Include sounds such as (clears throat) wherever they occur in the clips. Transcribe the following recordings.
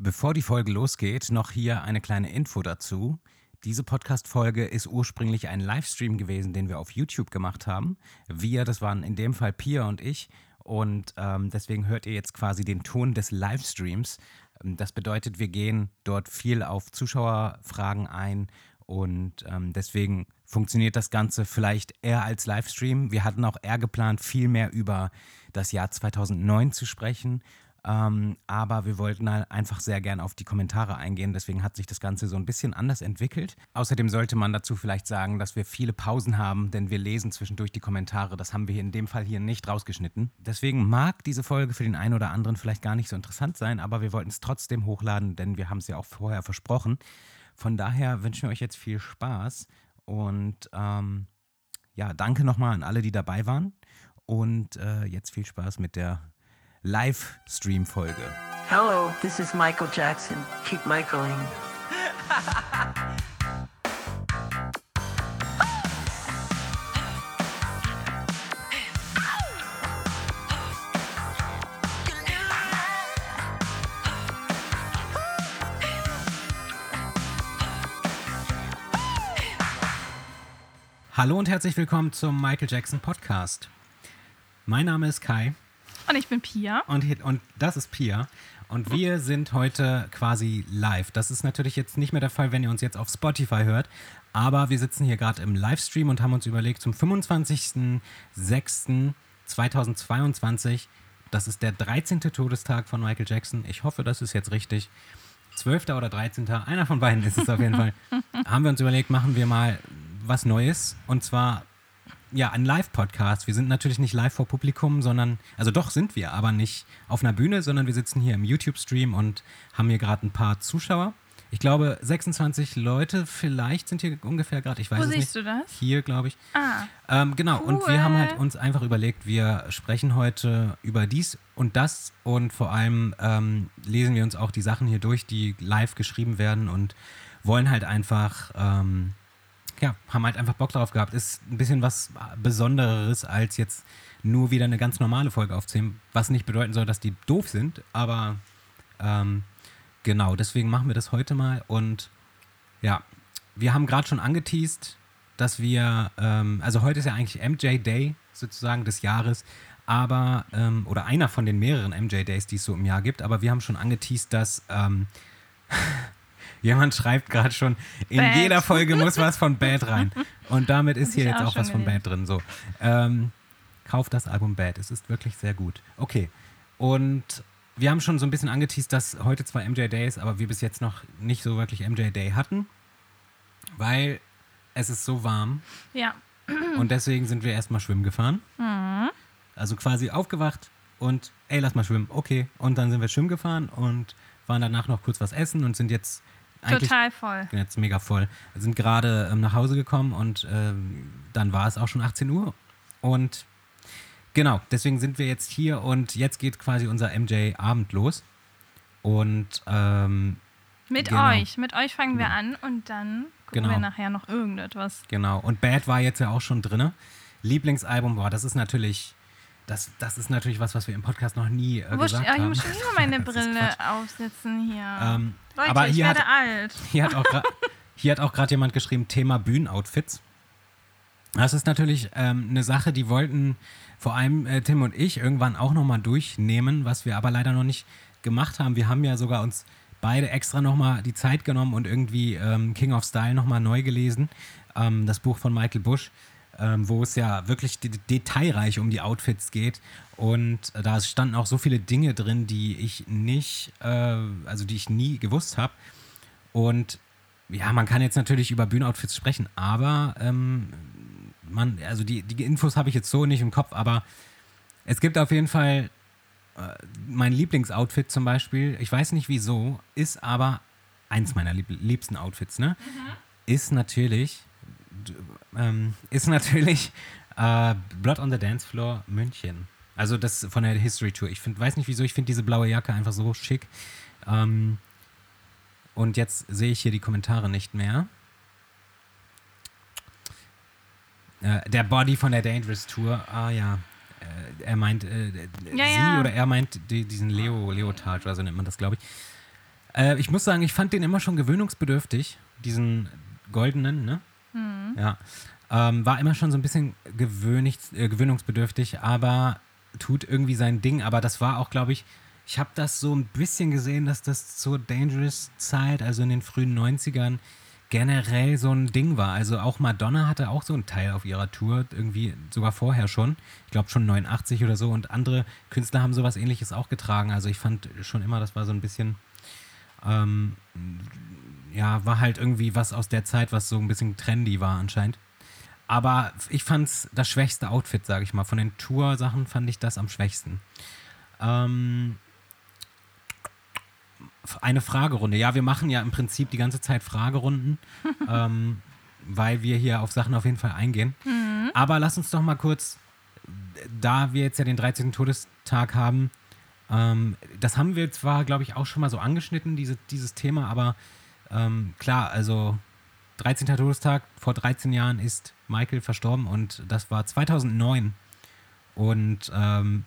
Bevor die Folge losgeht, noch hier eine kleine Info dazu. Diese Podcast-Folge ist ursprünglich ein Livestream gewesen, den wir auf YouTube gemacht haben. Wir, das waren in dem Fall Pia und ich. Und ähm, deswegen hört ihr jetzt quasi den Ton des Livestreams. Ähm, das bedeutet, wir gehen dort viel auf Zuschauerfragen ein und ähm, deswegen funktioniert das Ganze vielleicht eher als Livestream. Wir hatten auch eher geplant, viel mehr über das Jahr 2009 zu sprechen. Ähm, aber wir wollten halt einfach sehr gern auf die Kommentare eingehen. Deswegen hat sich das Ganze so ein bisschen anders entwickelt. Außerdem sollte man dazu vielleicht sagen, dass wir viele Pausen haben, denn wir lesen zwischendurch die Kommentare. Das haben wir in dem Fall hier nicht rausgeschnitten. Deswegen mag diese Folge für den einen oder anderen vielleicht gar nicht so interessant sein, aber wir wollten es trotzdem hochladen, denn wir haben es ja auch vorher versprochen. Von daher wünschen wir euch jetzt viel Spaß und ähm, ja, danke nochmal an alle, die dabei waren. Und äh, jetzt viel Spaß mit der Livestream-Folge. Hello, this is Michael Jackson. Keep Michaeling. Hallo und herzlich willkommen zum Michael Jackson Podcast. Mein Name ist Kai Und ich bin Pia. und, und das ist Pia. Und wir sind heute quasi live. Das ist natürlich jetzt nicht mehr der Fall, wenn ihr uns jetzt auf Spotify hört. Aber wir sitzen hier gerade im Livestream und haben uns überlegt, zum 25.06.2022, das ist der 13. Todestag von Michael Jackson. Ich hoffe, das ist jetzt richtig. 12. oder 13. Einer von beiden ist es auf jeden (laughs) Fall. haben wir uns überlegt, machen wir mal was Neues. Und zwar ja, ein Live-Podcast. Wir sind natürlich nicht live vor Publikum, sondern, also doch sind wir, aber nicht auf einer Bühne, sondern wir sitzen hier im YouTube-Stream und haben hier gerade ein paar Zuschauer. Ich glaube, 26 Leute vielleicht sind hier ungefähr gerade. Ich weiß Wo es siehst nicht. du das? Hier, glaube ich. Ah, Ähm, genau, und wir Cool. haben halt uns einfach überlegt, wir sprechen heute über dies und das und vor allem ähm, lesen wir uns auch die Sachen hier durch, die live geschrieben werden und wollen halt einfach, ähm, ja, haben halt einfach Bock drauf gehabt. Ist ein bisschen was Besonderes als jetzt nur wieder eine ganz normale Folge aufzunehmen, was nicht bedeuten soll, dass die doof sind, aber ähm, genau, deswegen machen wir das heute mal und ja, wir haben gerade schon angeteased, dass wir, ähm, also heute ist ja eigentlich MJ Day sozusagen des Jahres, aber, ähm, oder einer von den mehreren MJ Days, die es so im Jahr gibt, aber wir haben schon angeteased, dass ähm, (laughs) jemand schreibt gerade schon, in Bad. jeder Folge muss was von Bad rein. Und damit ist hier jetzt auch auch was von Bad drin. So, ähm, kauft das Album Bad, es ist wirklich sehr gut. Okay, und wir haben schon so ein bisschen angeteased, dass heute zwar MJ Day ist, aber wir bis jetzt noch nicht so wirklich MJ Day hatten, weil es ist so warm ja. und deswegen sind wir erstmal schwimmen gefahren. Also quasi aufgewacht und ey, lass mal schwimmen. Okay, und dann sind wir schwimmen gefahren und waren danach noch kurz was essen und sind jetzt Total voll. jetzt mega voll. Wir sind gerade ähm, nach Hause gekommen und ähm, dann war es auch schon 18 Uhr. Und genau, deswegen sind wir jetzt hier und jetzt geht quasi unser MJ-Abend los. Und ähm, Mit Genau. euch. Mit euch fangen wir Genau. an und dann gucken Genau. wir nachher noch irgendetwas. genau, und Bad war jetzt ja auch schon drin. Lieblingsalbum, boah, das ist natürlich, das, das ist natürlich was, was wir im Podcast noch nie äh, gesagt ich haben. muss schon wieder meine (laughs) Brille aufsetzen hier. Ähm, Leute, aber ich hier werde hat, alt. (laughs) Hier hat auch gra- hier hat auch gerade jemand geschrieben, Thema Bühnenoutfits. Das ist natürlich ähm, eine Sache, die wollten vor allem äh, Tim und ich irgendwann auch nochmal durchnehmen, was wir aber leider noch nicht gemacht haben. Wir haben ja sogar uns beide extra nochmal die Zeit genommen und irgendwie ähm, King of Style nochmal neu gelesen. Ähm, das Buch von Michael Bush, ähm, wo es ja wirklich de detailreich um die Outfits geht. Und äh, da standen auch so viele Dinge drin, die ich nicht, äh, also die ich nie gewusst habe. Und ja, man kann jetzt natürlich über Bühnenoutfits sprechen, aber ähm, man, also die, die Infos habe ich jetzt so nicht im Kopf, aber es gibt auf jeden Fall äh, mein Lieblingsoutfit zum Beispiel, ich weiß nicht wieso, ist aber eins meiner lieb liebsten Outfits, ne? Ist natürlich, ähm, ist natürlich äh, Blood on the Dance Floor München. Also das von der History Tour. Ich find, weiß nicht wieso, ich finde diese blaue Jacke einfach so schick. Ähm, und jetzt sehe ich hier die Kommentare nicht mehr. Äh, der Body von der Dangerous Tour. Ah ja. Äh, er meint, äh, Ja, sie ja. oder er meint die, diesen Leo, Leotard oder so nennt man das, glaube ich. Äh, ich muss sagen, ich fand den immer schon gewöhnungsbedürftig, diesen goldenen, ne? Ja. Ähm, war immer schon so ein bisschen gewöhnig, äh, gewöhnungsbedürftig, aber tut irgendwie sein Ding. Aber das war auch, glaube ich, ich habe das so ein bisschen gesehen, dass das zur Dangerous-Zeit, also in den frühen 90ern, generell so ein Ding war. Also auch Madonna hatte auch so einen Teil auf ihrer Tour, irgendwie sogar vorher schon. Ich glaube schon 89 oder so. Und andere Künstler haben sowas ähnliches auch getragen. Also ich fand schon immer, das war so ein bisschen, ähm, ja, war halt irgendwie was aus der Zeit, was so ein bisschen trendy war anscheinend. Aber ich fand's das schwächste Outfit, sage ich mal. Von den Tour-Sachen fand ich das am schwächsten. Ähm, eine Fragerunde. Ja, wir machen ja im Prinzip die ganze Zeit Fragerunden, (laughs) ähm, weil wir hier auf Sachen auf jeden Fall eingehen. Aber lass uns doch mal kurz, da wir jetzt ja den 13. Todestag haben, ähm, das haben wir zwar, glaube ich, auch schon mal so angeschnitten, diese, dieses Thema, aber ähm, klar, also 13. Todestag, vor 13 Jahren ist Michael verstorben und das war 2009. Und ähm,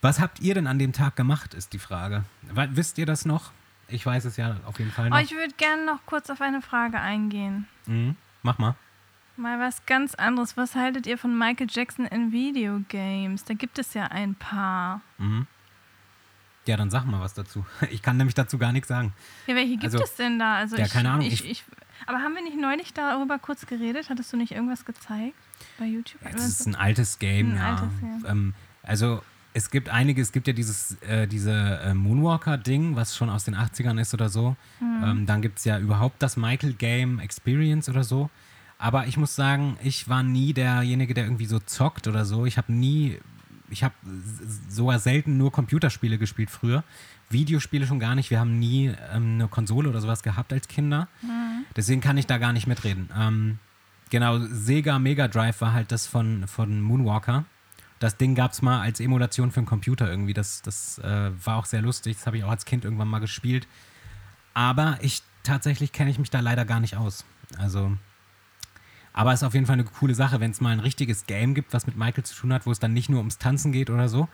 was habt ihr denn an dem Tag gemacht, ist die Frage. Wisst ihr das noch? Ich weiß es ja auf jeden Fall Oh, noch. ich würde gerne noch kurz auf eine Frage eingehen. Mhm. Mach mal. Mal was ganz anderes. Was haltet ihr von Michael Jackson in Videogames? Da gibt es ja ein paar. Mhm. Ja, dann sag mal was dazu. (laughs) Ich kann nämlich dazu gar nichts sagen. Ja, welche gibt Also, es denn da? Also ja, ich, keine Ahnung, Ich, ich- aber haben wir nicht neulich darüber kurz geredet? Hattest du nicht irgendwas gezeigt bei YouTube? Ja, das ist ein altes Game, Ein ja. altes, ja. Ähm, also es gibt einige, es gibt ja dieses, äh, diese äh, Moonwalker-Ding, was schon aus den 80ern ist oder so. Hm. Ähm, dann gibt es ja überhaupt das Michael Game Experience oder so. Aber ich muss sagen, ich war nie derjenige, der irgendwie so zockt oder so. Ich habe nie, ich habe sogar selten nur Computerspiele gespielt früher. Videospiele schon gar nicht. Wir haben nie ähm, eine Konsole oder sowas gehabt als Kinder. Deswegen kann ich da gar nicht mitreden. Ähm, genau, Sega Mega Drive war halt das von, von Moonwalker. Das Ding gab es mal als Emulation für den Computer irgendwie. Das, das äh, war auch sehr lustig. Das habe ich auch als Kind irgendwann mal gespielt. Aber ich tatsächlich kenne ich mich da leider gar nicht aus. Also, aber es ist auf jeden Fall eine coole Sache, wenn es mal ein richtiges Game gibt, was mit Michael zu tun hat, wo es dann nicht nur ums Tanzen geht oder so,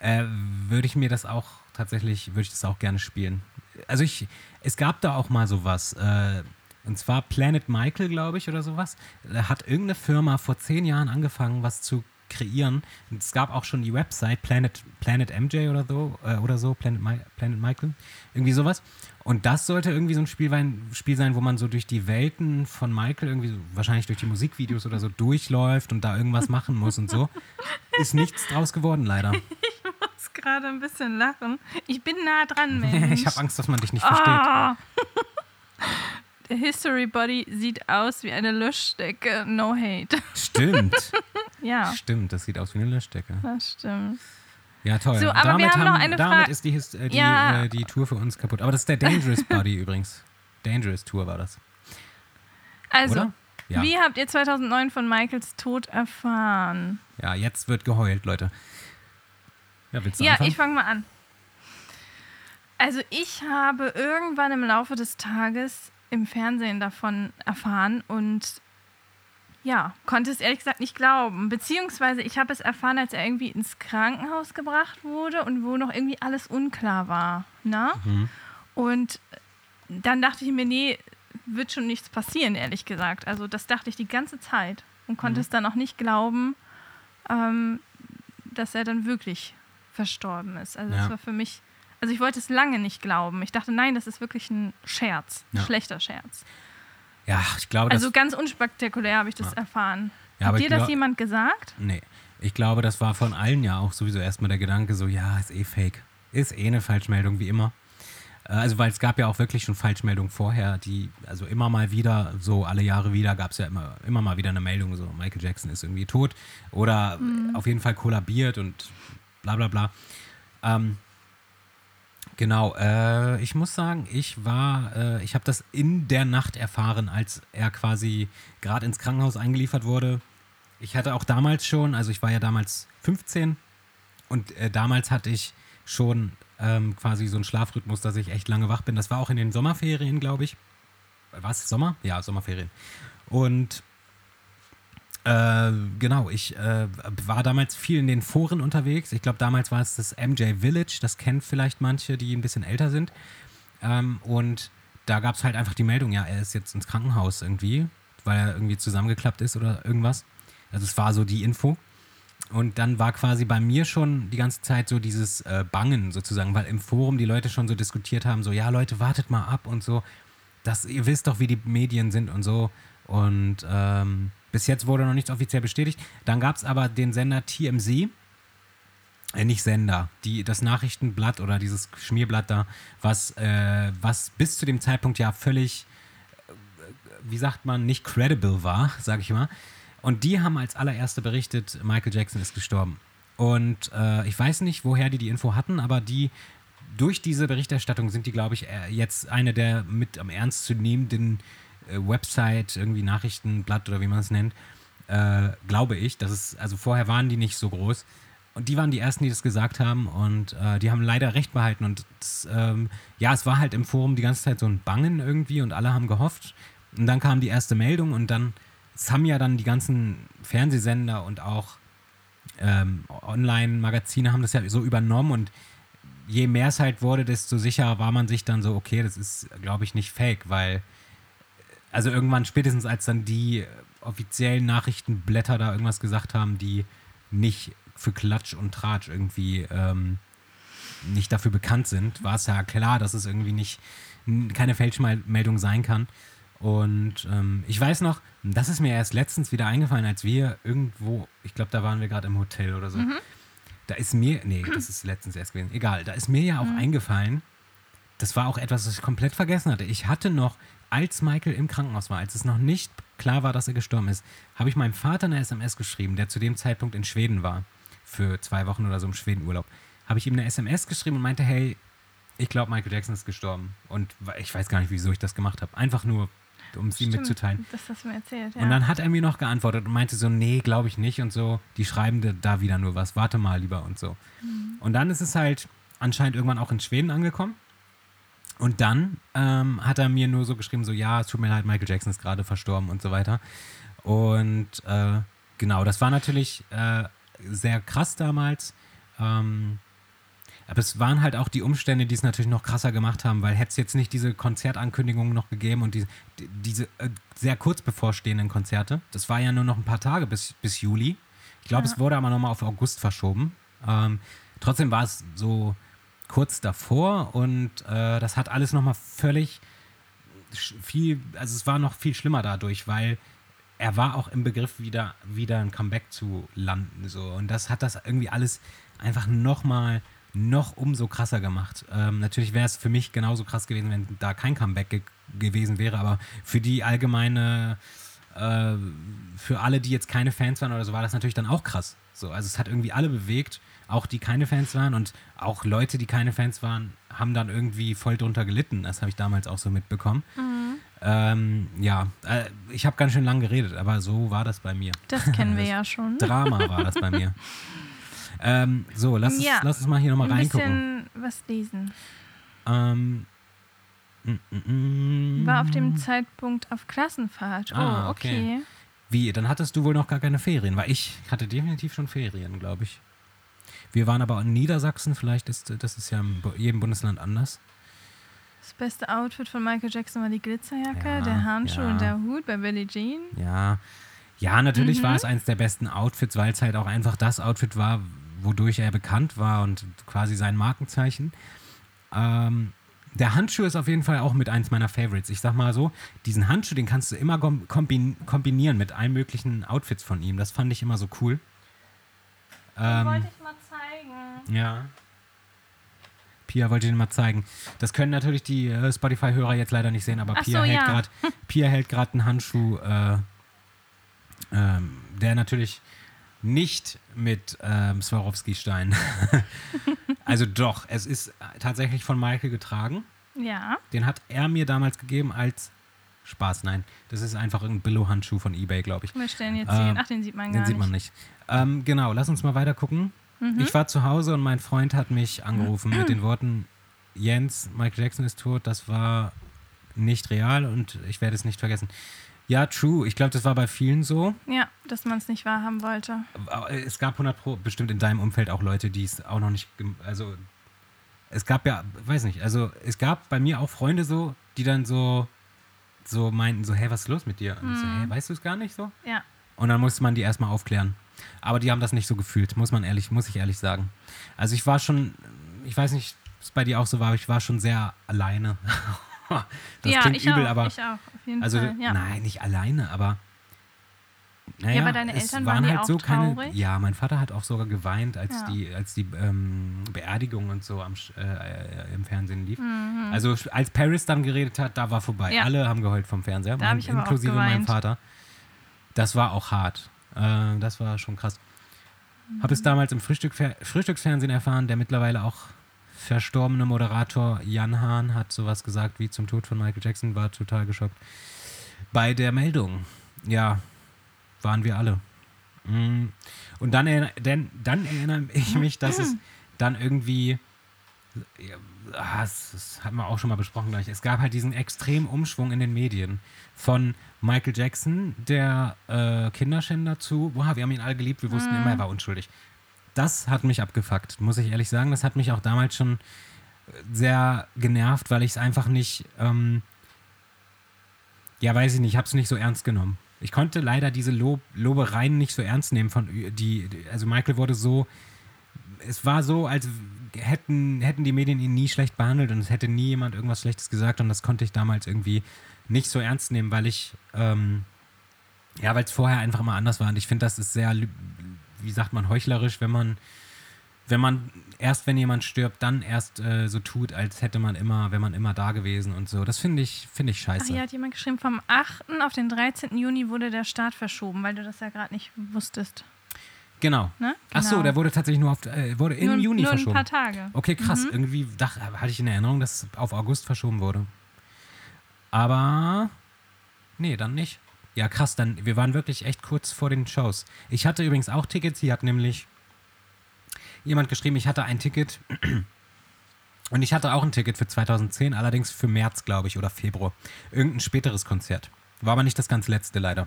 äh, würde ich mir das auch tatsächlich, würde ich das auch gerne spielen. Also ich, es gab da auch mal sowas, äh, und zwar Planet Michael, glaube ich, oder sowas. Da hat irgendeine Firma vor zehn Jahren angefangen, was zu kreieren. Und es gab auch schon die Website Planet, Planet MJ oder so, äh, oder so, Planet, Mi Planet Michael, irgendwie sowas. Und das sollte irgendwie so ein Spiel, sein- Spiel sein, wo man so durch die Welten von Michael, irgendwie so, wahrscheinlich durch die Musikvideos oder so durchläuft und da irgendwas machen muss und so. (laughs) Ist nichts draus geworden, leider. (laughs) muss gerade ein bisschen lachen. Ich bin nah dran, (laughs) Mensch. ich habe Angst, dass man dich nicht versteht. Ah. Der History Body sieht aus wie eine Löschdecke. No hate. Stimmt. Ja, Stimmt, das sieht aus wie eine Löschdecke. das stimmt. Ja, toll. So, aber wir haben noch eine damit Frage. ist die, His- äh, die, Ja. äh, die Tour für uns kaputt. Aber das ist der Dangerous Body (laughs) übrigens. Dangerous Tour war das. Also? Ja. wie habt ihr 2009 von Michaels Tod erfahren? ja, jetzt wird geheult, Leute. Ja, willst du Ja, anfangen? ich fange mal an. Also ich habe irgendwann im Laufe des Tages im Fernsehen davon erfahren und ja, konnte es ehrlich gesagt nicht glauben. Beziehungsweise ich habe es erfahren, als er irgendwie ins Krankenhaus gebracht wurde und wo noch irgendwie alles unklar war. Na? Mhm. Und dann dachte ich mir, nee, wird schon nichts passieren, ehrlich gesagt. Also das dachte ich die ganze Zeit und Mhm. konnte es dann auch nicht glauben, ähm, dass er dann wirklich verstorben ist. Also Ja. das war für mich, also ich wollte es lange nicht glauben. Ich dachte, nein, das ist wirklich ein Scherz, ein Ja. schlechter Scherz. Ja, ich glaube, das. Also ganz unspektakulär habe ich das erfahren. Ja, Hat dir das jemand gesagt? Nee. Ich glaube, das war von allen ja auch sowieso erstmal der Gedanke, so, ja, ist eh fake. Ist eh eine Falschmeldung, wie immer. Äh, Also, weil es gab ja auch wirklich schon Falschmeldungen vorher, die, also immer mal wieder, so alle Jahre wieder, gab es ja immer, immer mal wieder eine Meldung, so Michael Jackson ist irgendwie tot oder auf jeden Fall kollabiert und bla bla bla. Ähm, genau, äh, ich muss sagen, ich war, äh, ich habe das in der Nacht erfahren, als er quasi gerade ins Krankenhaus eingeliefert wurde. Ich hatte auch damals schon, also ich war ja damals 15 und äh, damals hatte ich schon ähm, quasi so einen Schlafrhythmus, dass ich echt lange wach bin. Das war auch in den Sommerferien, glaube ich. Was? Sommer? Ja, Sommerferien. Und Äh, genau, ich äh, war damals viel in den Foren unterwegs. Ich glaube, damals war es das MJ Village. Das kennen vielleicht manche, die ein bisschen älter sind. Ähm, und da gab es halt einfach die Meldung, ja, er ist jetzt ins Krankenhaus irgendwie, weil er irgendwie zusammengeklappt ist oder irgendwas. Also es war so die Info. Und dann war quasi bei mir schon die ganze Zeit so dieses äh, Bangen sozusagen, weil im Forum die Leute schon so diskutiert haben, so, ja Leute, wartet mal ab und so. Das, ihr wisst doch, wie die Medien sind und so. Und ähm, bis jetzt wurde noch nichts offiziell bestätigt. Dann gab es aber den Sender TMZ, äh, nicht Sender, die, das Nachrichtenblatt oder dieses Schmierblatt da, was, äh, was bis zu dem Zeitpunkt ja völlig, äh, wie sagt man, nicht credible war, (laughs) sag ich mal. Und die haben als allererste berichtet, Michael Jackson ist gestorben. Und äh, ich weiß nicht, woher die die Info hatten, aber die durch diese Berichterstattung sind die, glaube ich, äh, jetzt eine der mit am ernst zu nehmenden Website, irgendwie Nachrichtenblatt oder wie man es nennt, äh, glaube ich. Das ist, also vorher waren die nicht so groß. Und die waren die ersten, die das gesagt haben und äh, die haben leider recht behalten. Und das, ähm, ja, es war halt im Forum die ganze Zeit so ein Bangen irgendwie und alle haben gehofft. Und dann kam die erste Meldung und dann es haben ja dann die ganzen Fernsehsender und auch ähm, Online-Magazine haben das ja so übernommen und je mehr es halt wurde, desto sicherer war man sich dann so, okay, das ist, glaube ich, nicht fake, weil, also irgendwann spätestens als dann die offiziellen Nachrichtenblätter da irgendwas gesagt haben, die nicht für Klatsch und Tratsch irgendwie ähm, nicht dafür bekannt sind, war es ja klar, dass es irgendwie nicht keine Fälschmeldung sein kann. Und ähm, ich weiß noch, das ist mir erst letztens wieder eingefallen, als wir irgendwo, ich glaube, da waren wir gerade im Hotel oder so. Mhm. Da ist mir, nee, das ist letztens erst gewesen, egal, da ist mir ja auch mhm. eingefallen, das war auch etwas, was ich komplett vergessen hatte. Ich hatte noch, als Michael im Krankenhaus war, als es noch nicht klar war, dass er gestorben ist, habe ich meinem Vater eine SMS geschrieben, der zu dem Zeitpunkt in Schweden war, für zwei Wochen oder so im Schwedenurlaub. Habe ich ihm eine SMS geschrieben und meinte, hey, ich glaube, Michael Jackson ist gestorben. Und ich weiß gar nicht, wieso ich das gemacht habe. Einfach nur um es ihm mitzuteilen. Das hast du mir erzählt, ja. Und dann hat er mir noch geantwortet und meinte so, nee, glaube ich nicht und so, die schreiben da wieder nur was, warte mal lieber und so. Mhm. Und dann ist es halt anscheinend irgendwann auch in Schweden angekommen. Und dann ähm, hat er mir nur so geschrieben, so, ja, es tut mir leid, Michael Jackson ist gerade verstorben und so weiter. Und äh, genau, das war natürlich äh, sehr krass damals. Ähm, aber es waren halt auch die Umstände, die es natürlich noch krasser gemacht haben, weil hätte es jetzt nicht diese Konzertankündigungen noch gegeben und die, die, diese äh, sehr kurz bevorstehenden Konzerte, das war ja nur noch ein paar Tage bis, bis Juli. Ich glaube, ja. es wurde aber nochmal auf August verschoben. Ähm, trotzdem war es so kurz davor und äh, das hat alles nochmal völlig viel, also es war noch viel schlimmer dadurch, weil er war auch im Begriff, wieder, wieder ein Comeback zu landen. So. Und das hat das irgendwie alles einfach nochmal noch umso krasser gemacht. Ähm, natürlich wäre es für mich genauso krass gewesen, wenn da kein Comeback ge gewesen wäre, aber für die allgemeine, äh, für alle, die jetzt keine Fans waren oder so, war das natürlich dann auch krass. So, also es hat irgendwie alle bewegt, auch die keine Fans waren und auch Leute, die keine Fans waren, haben dann irgendwie voll drunter gelitten. Das habe ich damals auch so mitbekommen. Mhm. Ähm, ja, äh, ich habe ganz schön lang geredet, aber so war das bei mir. Das kennen wir ja schon. Drama war das bei mir. Ähm, so, lass, ja, uns, lass uns mal hier nochmal reingucken. Ein bisschen was lesen. Ähm, mm, mm, mm. War auf dem Zeitpunkt auf Klassenfahrt. Oh, ah, okay. okay. Wie, dann hattest du wohl noch gar keine Ferien, weil ich hatte definitiv schon Ferien, glaube ich. Wir waren aber in Niedersachsen, vielleicht ist das ist ja in jedem Bundesland anders. Das beste Outfit von Michael Jackson war die Glitzerjacke, ja, der Handschuh ja. und der Hut bei Billie Jean. Ja, ja, natürlich mhm. war es eines der besten Outfits, weil es halt auch einfach das Outfit war, wodurch er bekannt war und quasi sein Markenzeichen. Ähm, der Handschuh ist auf jeden Fall auch mit eins meiner Favorites. Ich sag mal so, diesen Handschuh, den kannst du immer kombinieren mit allen möglichen Outfits von ihm. Das fand ich immer so cool. Ähm, wollte ich mal. Ja. Pia wollte dir mal zeigen. Das können natürlich die äh, Spotify-Hörer jetzt leider nicht sehen, aber Ach Pia, so, hält ja. (laughs) Pia hält gerade einen Handschuh, äh, ähm, der natürlich nicht mit ähm, Swarovski-Stein. (laughs) also doch, es ist tatsächlich von Michael getragen. Ja. Den hat er mir damals gegeben als Spaß. Nein, das ist einfach ein Billo-Handschuh von EBay, glaube ich. Wir stellen jetzt ähm, Ach, den sieht man gar nicht. Den sieht man nicht. Ähm, genau, lass uns mal weiter gucken. Mhm. Ich war zu Hause und mein Freund hat mich angerufen mit den Worten: Jens, Michael Jackson ist tot. Das war nicht real und ich werde es nicht vergessen. Ja, true. Ich glaube, das war bei vielen so. Ja, dass man es nicht wahrhaben wollte. Aber es gab 100 Pro bestimmt in deinem Umfeld auch Leute, die es auch noch nicht, also es gab ja, weiß nicht, also es gab bei mir auch Freunde so, die dann so, so meinten so, hey, was ist los mit dir? Und ich so, Mhm. hey, weißt du es gar nicht so? Ja. Und dann musste man die erstmal aufklären. Aber die haben das nicht so gefühlt, muss man ehrlich, muss ich ehrlich sagen. Also ich war schon, ich weiß nicht, ob es bei dir auch so war, aber ich war schon sehr alleine. (laughs) das ja, klingt übel, auch, aber ich auch, auf jeden also Fall. Ja. nein, nicht alleine, aber naja, aber deine Eltern waren waren halt so keine. traurig? Ja, mein Vater hat auch sogar geweint, als Ja. die, als die ähm, Beerdigung und so am, äh, im Fernsehen lief. Mhm. Also als Paris dann geredet hat, da war vorbei. Ja. Alle haben geheult vom Fernseher, mein, inklusive mein geweint. Vater. Das war auch hart. Äh, das war schon krass. Habe Mhm. es damals im Frühstück, Frühstücksfernsehen erfahren, der mittlerweile auch verstorbene Moderator Jan Hahn hat sowas gesagt wie zum Tod von Michael Jackson, war total geschockt. Bei der Meldung, ja, waren wir alle. Mm. Und dann, denn, dann erinnere ich mich, dass es dann irgendwie, ah, das, das hatten wir auch schon mal besprochen gleich, es gab halt diesen extremen Umschwung in den Medien von Michael Jackson, der äh, Kinderschänder, zu, wow, wir haben ihn alle geliebt, wir wussten immer, er war unschuldig. Das hat mich abgefuckt, muss ich ehrlich sagen. Das hat mich auch damals schon sehr genervt, weil ich es einfach nicht, ähm, ja, weiß ich nicht, ich habe es nicht so ernst genommen. Ich konnte leider diese Lob Lobereien nicht so ernst nehmen von die- also Michael wurde so, es war so, als hätten, hätten die Medien ihn nie schlecht behandelt und es hätte nie jemand irgendwas Schlechtes gesagt und das konnte ich damals irgendwie nicht so ernst nehmen, weil ich, ähm, ja, weil es vorher einfach immer anders war und ich finde, das ist sehr, wie sagt man, heuchlerisch, wenn man wenn man erst, wenn jemand stirbt, dann erst äh, so tut, als hätte man immer, wenn man immer da gewesen und so. Das finde ich, finde ich Ach, scheiße. hier hat jemand geschrieben, vom 8. auf den 13. Juni wurde der Start verschoben, weil du das ja gerade nicht wusstest. Genau. Ne? Ach so, Genau. der wurde tatsächlich nur auf, äh, wurde im nur, Juni nur verschoben. ein paar Tage. Okay, krass. Mhm. Irgendwie dachte, hatte ich in Erinnerung, dass es auf August verschoben wurde. Aber nee, dann nicht. Ja, krass, dann wir waren wirklich echt kurz vor den Shows. Ich hatte übrigens auch Tickets, hier hat nämlich jemand geschrieben, ich hatte ein Ticket (clears throat) und ich hatte auch ein Ticket für 2010, allerdings für März, glaube ich, oder Februar. Irgendein späteres Konzert. War aber nicht das ganz letzte leider.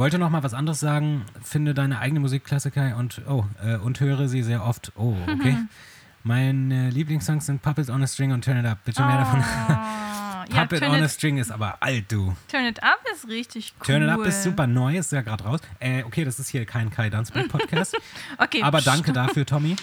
Wollte noch mal was anderes sagen. Finde deine eigene Musikklassiker und oh äh, und höre sie sehr oft. Oh, okay. (laughs) Meine Lieblingssongs sind Puppet on a String und Turn It Up. Bitte mehr davon. Oh, (laughs) ja, Puppet Turn on a String ist aber alt, du. Turn It Up ist richtig cool. Turn It Up ist super neu, ist ja gerade raus. Äh, okay, das ist hier kein Kai Dunsberg Podcast. (laughs) Okay, aber danke dafür, Tommy.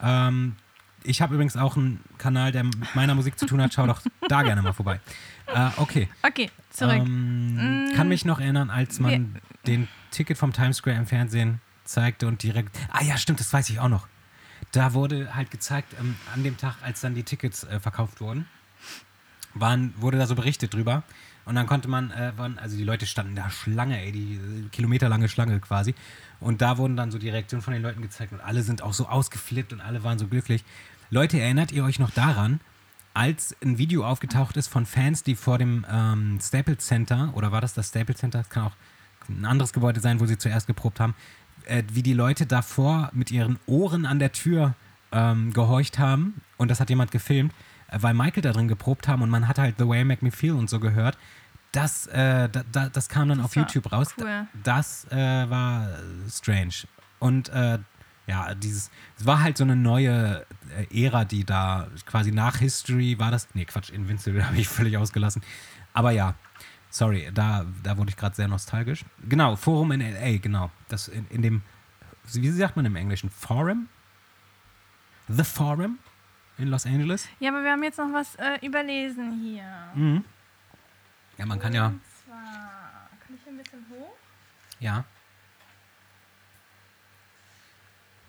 Ähm, ich habe übrigens auch einen Kanal, der mit meiner Musik zu tun hat. Schau doch da gerne mal vorbei. Äh, okay. Okay, zurück. Ähm, Kann mich noch erinnern, als man den Ticket vom Times Square im Fernsehen zeigte und direkt. Ah ja, stimmt, das weiß ich auch noch. Da wurde halt gezeigt, ähm, an dem Tag, als dann die Tickets äh, verkauft wurden, waren, wurde da so berichtet drüber. Und dann konnte man, äh, waren, also die Leute standen da Schlange, ey, die äh, kilometerlange Schlange quasi. Und da wurden dann so die Reaktionen von den Leuten gezeigt und alle sind auch so ausgeflippt und alle waren so glücklich. Leute, erinnert ihr euch noch daran, als ein Video aufgetaucht ist von Fans, die vor dem ähm, Staples Center, oder war das das Staples Center? Das kann auch ein anderes Gebäude sein, wo sie zuerst geprobt haben, äh, wie die Leute davor mit ihren Ohren an der Tür ähm, gehorcht haben. Und das hat jemand gefilmt, weil Michael da drin geprobt haben und man hat halt The Way You Make Me Feel und so gehört. Das, äh, da, da, das kam dann auf war YouTube raus. cool. Das äh, war strange. Und äh, ja, dieses, es war halt so eine neue äh, Ära, die da quasi nach History war das. Nee, Quatsch, Invincible (laughs) habe ich völlig ausgelassen. Aber ja, sorry, da, da wurde ich gerade sehr nostalgisch. Genau, Forum in LA, genau. Das in, in dem, wie sagt man im Englischen? Forum? The Forum in Los Angeles? Ja, aber wir haben jetzt noch was äh, überlesen hier. Mhm. Ja, man kann ja, Und zwar, kann ich hier ein bisschen hoch? ja.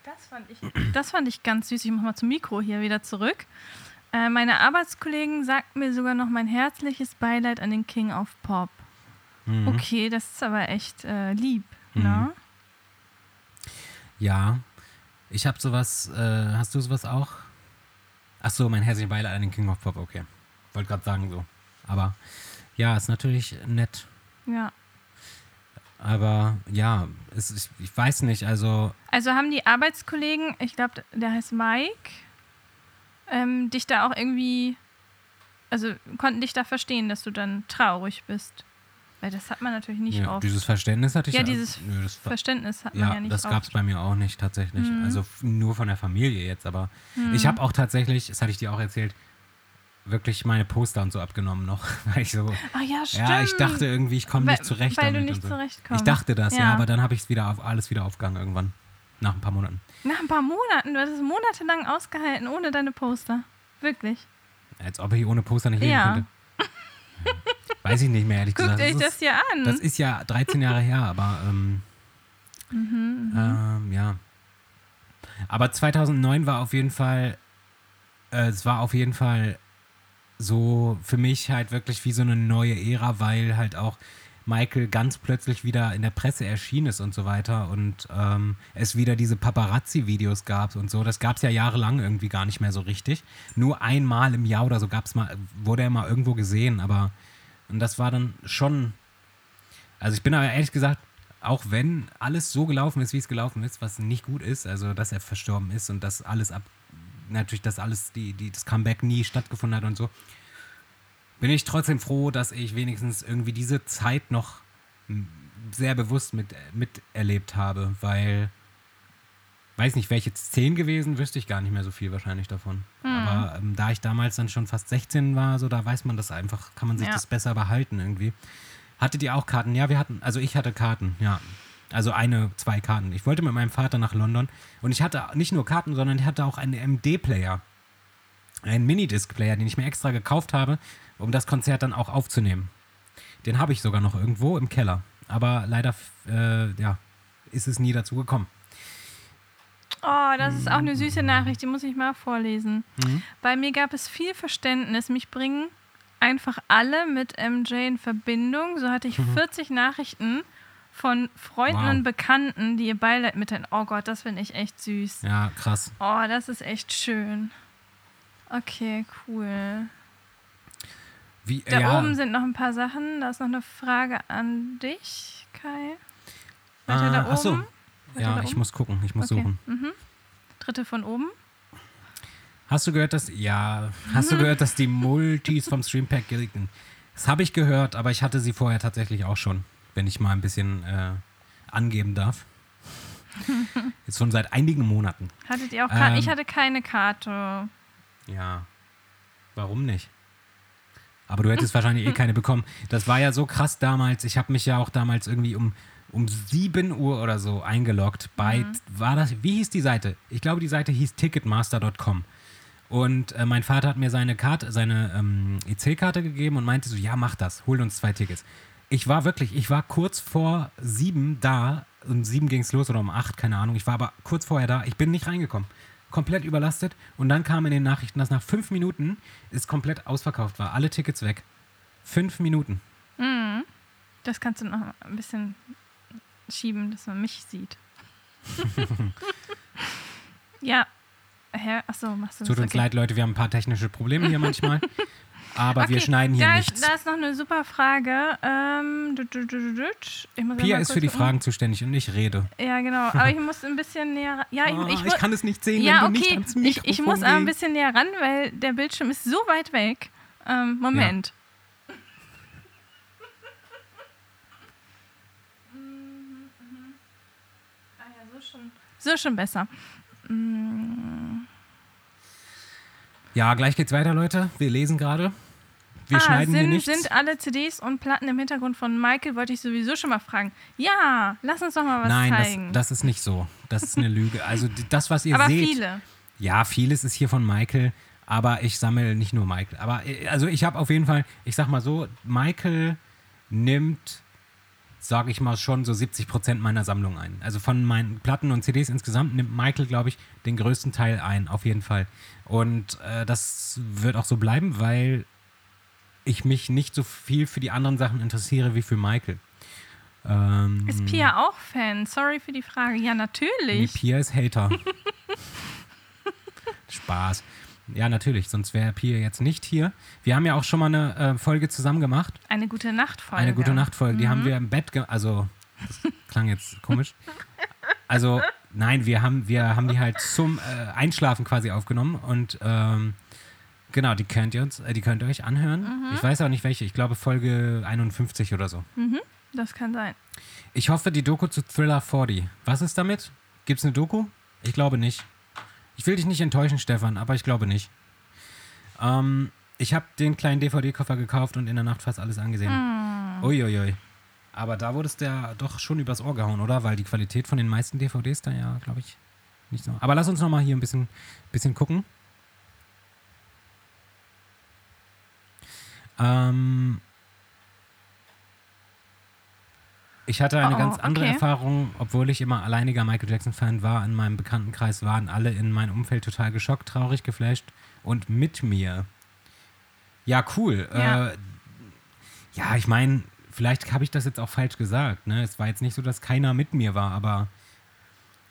Das fand ich, das fand ich ganz süß. Ich mach mal zum Mikro hier wieder zurück. Äh, meine Arbeitskollegen sagten mir sogar noch mein herzliches Beileid an den King of Pop. Mhm. Okay, das ist aber echt äh, lieb. Mhm. Ne? Ja, ich habe sowas, äh, hast du sowas auch? Ach so, mein herzlichen Beileid an den King of Pop, okay. Wollte gerade sagen so. Aber ja, ist natürlich nett. Ja. Aber ja, es, ich, ich weiß nicht, also Also haben die Arbeitskollegen, ich glaube, der heißt Mike, ähm, dich da auch irgendwie also konnten dich da verstehen, dass du dann traurig bist. Weil das hat man natürlich nicht Ja, oft. dieses Verständnis hatte ich Ja, dieses nö, das war- Verständnis hat man ja, Ja, nicht das gab es bei mir auch nicht tatsächlich. Mhm. Also nur von der Familie jetzt, aber ich habe auch tatsächlich, das hatte ich dir auch erzählt, wirklich meine Poster und so abgenommen noch, (laughs) weil ich so, Ah ja, stimmt. ja, ich dachte irgendwie, ich komme nicht zurecht weil du damit nicht und so. zurechtkommst. Ich dachte das, ja, Ja. aber dann habe ich es wieder auf alles wieder aufgegangen irgendwann nach ein paar Monaten. Nach ein paar Monaten, du hast es monatelang ausgehalten ohne deine Poster. Wirklich. Als ob ich ohne Poster nicht leben Ja. könnte. Weiß ich nicht mehr, ehrlich Guckt gesagt. euch Das hier an. das ist ja 13 Jahre her, aber ähm, Mhm, ähm, ja. Aber 2009 war auf jeden Fall, äh, es war auf jeden Fall so für mich halt wirklich wie so eine neue Ära, weil halt auch Michael ganz plötzlich wieder in der Presse erschienen ist und so weiter und ähm, es wieder diese Paparazzi-Videos gab und so. Das gab es ja jahrelang irgendwie gar nicht mehr so richtig. Nur einmal im Jahr oder so gab's mal, wurde er mal irgendwo gesehen, aber und das war dann schon. Also ich bin aber ehrlich gesagt, auch wenn alles so gelaufen ist, wie es gelaufen ist, was nicht gut ist, also dass er verstorben ist und dass alles ab, natürlich, dass alles, die, die, das Comeback nie stattgefunden hat und so, bin ich trotzdem froh, dass ich wenigstens irgendwie diese Zeit noch sehr bewusst mit, miterlebt habe, weil, weiß nicht, wäre ich jetzt 10 gewesen, wüsste ich gar nicht mehr so viel wahrscheinlich davon. Aber ähm, da ich damals dann schon fast 16 war, so da weiß man das einfach, kann man sich Ja. das besser behalten irgendwie. Hattet ihr auch Karten? Ja, wir hatten, also ich hatte Karten, ja. Also eine, zwei Karten. Ich wollte mit meinem Vater nach London und ich hatte nicht nur Karten, sondern ich hatte auch einen MD-Player. Einen Minidisc-Player, den ich mir extra gekauft habe, um das Konzert dann auch aufzunehmen. Den habe ich sogar noch irgendwo im Keller. Aber leider, äh, ja, ist es nie dazu gekommen. Oh, das ist auch eine süße Nachricht, die muss ich mal vorlesen. Mhm. Bei mir gab es viel Verständnis. Mich bringen einfach alle mit MJ in Verbindung. So hatte ich 40 Nachrichten von Freunden Mhm. Wow. und Bekannten, die ihr Beileid mitteilen. Oh Gott, das finde ich echt süß. Ja, krass. Oh, das ist echt schön. Okay, cool. Wie, Da ja, oben sind noch ein paar Sachen. Da ist noch eine Frage an dich, Kai. Weiter Ah, da oben. ach so. Weiter Ja, ich muss gucken, ich muss Okay. suchen. Mhm. Dritte von oben. Hast du gehört, dass ja, hast du (laughs) gehört, dass die Multis vom Streampack gelten? Das habe ich gehört, aber ich hatte sie vorher tatsächlich auch schon, wenn ich mal ein bisschen äh, angeben darf. (laughs) Jetzt schon seit einigen Monaten. Hattet ihr auch? Ähm. ich hatte keine Karte. Ja. Warum nicht? Aber du hättest wahrscheinlich eh (laughs) keine bekommen. Das war ja so krass damals. Ich habe mich ja auch damals irgendwie um, um 7 Uhr oder so eingeloggt bei, war das, wie hieß die Seite? Ich glaube, die Seite hieß ticketmaster.com. Und äh, mein Vater hat mir seine Karte, seine ähm, EC-Karte gegeben und meinte so, ja, mach das, hol uns zwei Tickets. Ich war wirklich, ich war kurz vor sieben da, um sieben ging es los oder um acht, keine Ahnung. Ich war aber kurz vorher da, ich bin nicht reingekommen. Komplett überlastet. Und dann kam in den Nachrichten, dass nach fünf Minuten es komplett ausverkauft war. Alle Tickets weg. Fünf Minuten. Das kannst du noch ein bisschen schieben, dass man mich sieht. (laughs) ja. Achso, machst du das? Tut uns okay. leid, Leute, wir haben ein paar technische Probleme hier manchmal. (laughs) Aber wir Okay, schneiden hier da nichts. Ist, da ist noch eine super Frage. Ähm, du, du, du. Ich Pia ist für die Fragen zuständig und ich rede. Ja, genau. Aber ich (laughs) muss ein bisschen näher. ran- Ja, ich, Oh, ich, ich, kann es nicht sehen, ja, wenn du nicht okay. ans Ich, Mikrofon ich muss aber ein bisschen näher ran, weil der Bildschirm ist so weit weg. Ähm, Moment. (laughs) Ah ja, so schon. So schon besser. Ja, gleich geht's weiter, Leute. Wir lesen gerade. Wir ah, schneiden hier sind, nichts. sind alle CDs und Platten im Hintergrund von Michael, wollte ich sowieso schon mal fragen. Ja, lass uns doch mal was Nein, zeigen. das, das ist nicht so. Das ist eine (laughs) Lüge. Also das, was ihr aber seht. viele. Ja, vieles ist hier von Michael, aber ich sammle nicht nur Michael. Aber äh, also ich habe auf jeden Fall, ich sag mal so, Michael nimmt, sage ich mal, schon so 70 Prozent meiner Sammlung ein. Also von meinen Platten und CDs insgesamt nimmt Michael, glaube ich, den größten Teil ein, auf jeden Fall. Und äh, das wird auch so bleiben, weil ich mich nicht so viel für die anderen Sachen interessiere wie für Michael. Ähm, Ist Pia auch Fan? Sorry für die Frage. Ja, Nee, natürlich. Pia ist Hater. (laughs) Spaß. Ja, natürlich, sonst wäre Pia jetzt nicht hier. Wir haben ja auch schon mal eine äh, Folge zusammen gemacht. Eine gute Nachtfolge. Eine gute Nachtfolge. Die haben wir im Bett, ge also, das klang jetzt komisch. Also, nein, wir haben, wir haben die halt zum äh, Einschlafen quasi aufgenommen und ähm, Genau, die könnt ihr uns, äh, die könnt ihr euch anhören. Mhm. Ich weiß auch nicht welche. Ich glaube Folge 51 oder so. Das kann sein. Ich hoffe, die Doku zu Thriller 40. Was ist damit? Gibt's eine Doku? Ich glaube nicht. Ich will dich nicht enttäuschen, Stefan, aber ich glaube nicht. Ähm, ich habe den kleinen DVD-Koffer gekauft und in der Nacht fast alles angesehen. Uiuiui. Aber da wurde es der doch schon übers Ohr gehauen, oder? Weil die Qualität von den meisten DVDs da ja, glaube ich, nicht so. Aber lass uns nochmal hier ein bisschen, bisschen gucken. Ähm, ich hatte eine Oh, ganz andere okay. Erfahrung, obwohl ich immer alleiniger Michael Jackson-Fan war. In meinem Bekanntenkreis waren alle in meinem Umfeld total geschockt, traurig, geflasht und mit mir. Ja, cool. Ja. Äh, ja, ich meine, vielleicht habe ich das jetzt auch falsch gesagt. Ne? Es war jetzt nicht so, dass keiner mit mir war, aber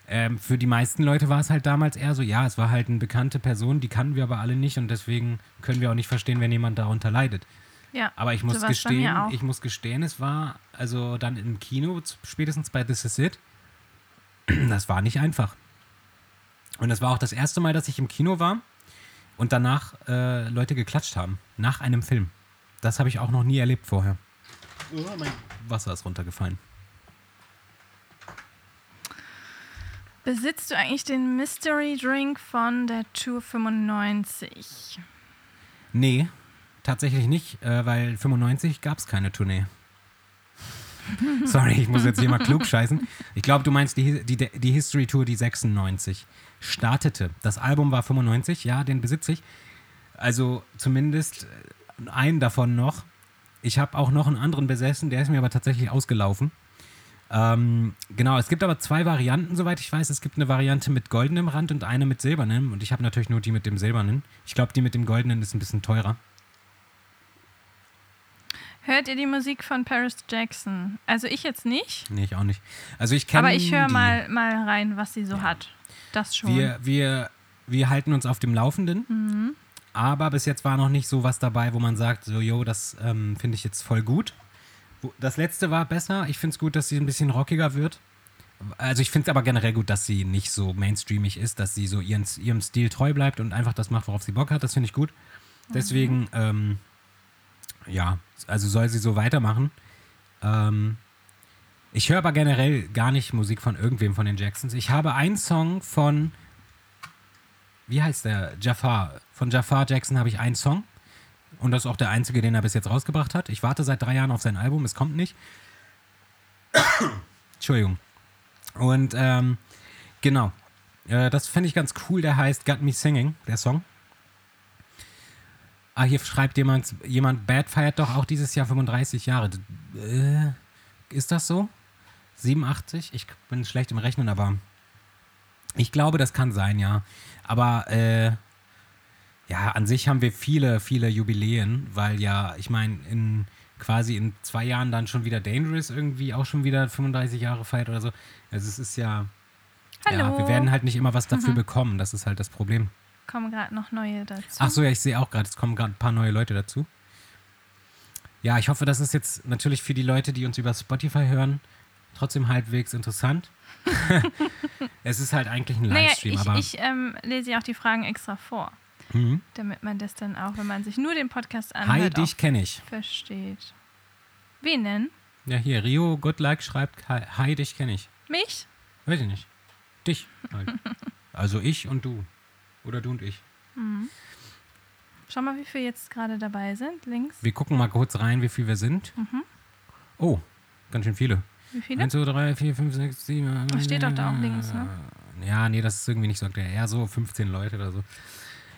ähm, für die meisten Leute war es halt damals eher so, ja, es war halt eine bekannte Person, die kannten wir aber alle nicht und deswegen können wir auch nicht verstehen, wenn jemand darunter leidet. Ja. Aber ich muss gestehen, ich muss gestehen, es war also dann im Kino, spätestens bei This Is It, (clears throat) das war nicht einfach. Und das war auch das erste Mal, dass ich im Kino war und danach äh, Leute geklatscht haben, nach einem Film. Das habe ich auch noch nie erlebt vorher. Oh, mein Wasser ist runtergefallen. Besitzt du eigentlich den Mystery Drink von der Tour 95? Nee, tatsächlich nicht, äh, weil 95 gab es keine Tournee. (laughs) Sorry, ich muss jetzt hier mal klug scheißen. Ich glaube, du meinst die, die, die History Tour, die 96 startete. Das Album war 95, ja, den besitze ich. Also zumindest äh, einen davon noch. Ich habe auch noch einen anderen besessen, der ist mir aber tatsächlich ausgelaufen. Ähm, genau, es gibt aber zwei Varianten, soweit ich weiß. Es gibt eine Variante mit goldenem Rand und eine mit silbernem. Und ich habe natürlich nur die mit dem silbernen. Ich glaube, die mit dem goldenen ist ein bisschen teurer. Hört ihr die Musik von Paris Jackson? Also ich jetzt nicht, Nee, ich auch nicht. Also ich kenne aber ich höre mal, mal rein, was sie so hat. Das schon. Wir, wir, wir halten uns auf dem Laufenden. Mhm. Aber bis jetzt war noch nicht so was dabei, wo man sagt, so, yo, das ähm, finde ich jetzt voll gut. Das letzte war besser. Ich finde es gut, dass sie ein bisschen rockiger wird. Also ich finde es aber generell gut, dass sie nicht so mainstreamig ist, dass sie so ihren, ihrem Stil treu bleibt und einfach das macht, worauf sie Bock hat. Das finde ich gut. Deswegen, ähm, ja, also soll sie so weitermachen. Ähm, ich höre aber generell gar nicht Musik von irgendwem von den Jacksons. Ich habe einen Song von, wie heißt der? Jafar. Von Jafar Jackson habe ich einen Song. Und das ist auch der einzige, den er bis jetzt rausgebracht hat. Ich warte seit drei Jahren auf sein Album, es kommt nicht. (coughs) Entschuldigung. Und ähm, genau. Äh, das finde ich ganz cool. Der heißt Got Me Singing, der Song. Ah, hier schreibt jemand, jemand, Bad feiert doch auch dieses Jahr 35 Jahre. Äh, ist das so? 87? Ich bin schlecht im Rechnen, aber ich glaube, das kann sein, ja. Aber äh, ja, an sich haben wir viele, viele Jubiläen, weil ja, ich meine, in quasi in zwei Jahren dann schon wieder Dangerous irgendwie auch schon wieder 35 Jahre feiert oder so. Also es ist ja, ja, Hallo. wir werden halt nicht immer was dafür bekommen. Das ist halt das Problem. Kommen gerade noch neue dazu. Ach so, ja, ich sehe auch gerade, es kommen gerade ein paar neue Leute dazu. Ja, ich hoffe, das ist jetzt natürlich für die Leute, die uns über Spotify hören, trotzdem halbwegs interessant. (laughs) es ist halt eigentlich ein naja, Livestream, ich, aber ich ähm, lese ja auch die Fragen extra vor, Mhm. damit man das dann auch, wenn man sich nur den Podcast Hi, anhört, dich auch kenne ich. versteht. Wen denn? Ja, hier, Rio Goodlike schreibt, hi, hi dich kenne ich. Mich? Weiß ich nicht. Dich. Halt. (laughs) also ich und du. Oder du und ich. Schau mal, wie viele jetzt gerade dabei sind. Links. Wir gucken mal kurz rein, wie viel wir sind. Oh, ganz schön viele. Wie viele? 1, 2, 3, 4, 5, 6, 7. Ach, steht doch da auch links, ne? Ja, nee, das ist irgendwie nicht so. Eher so 15 Leute oder so.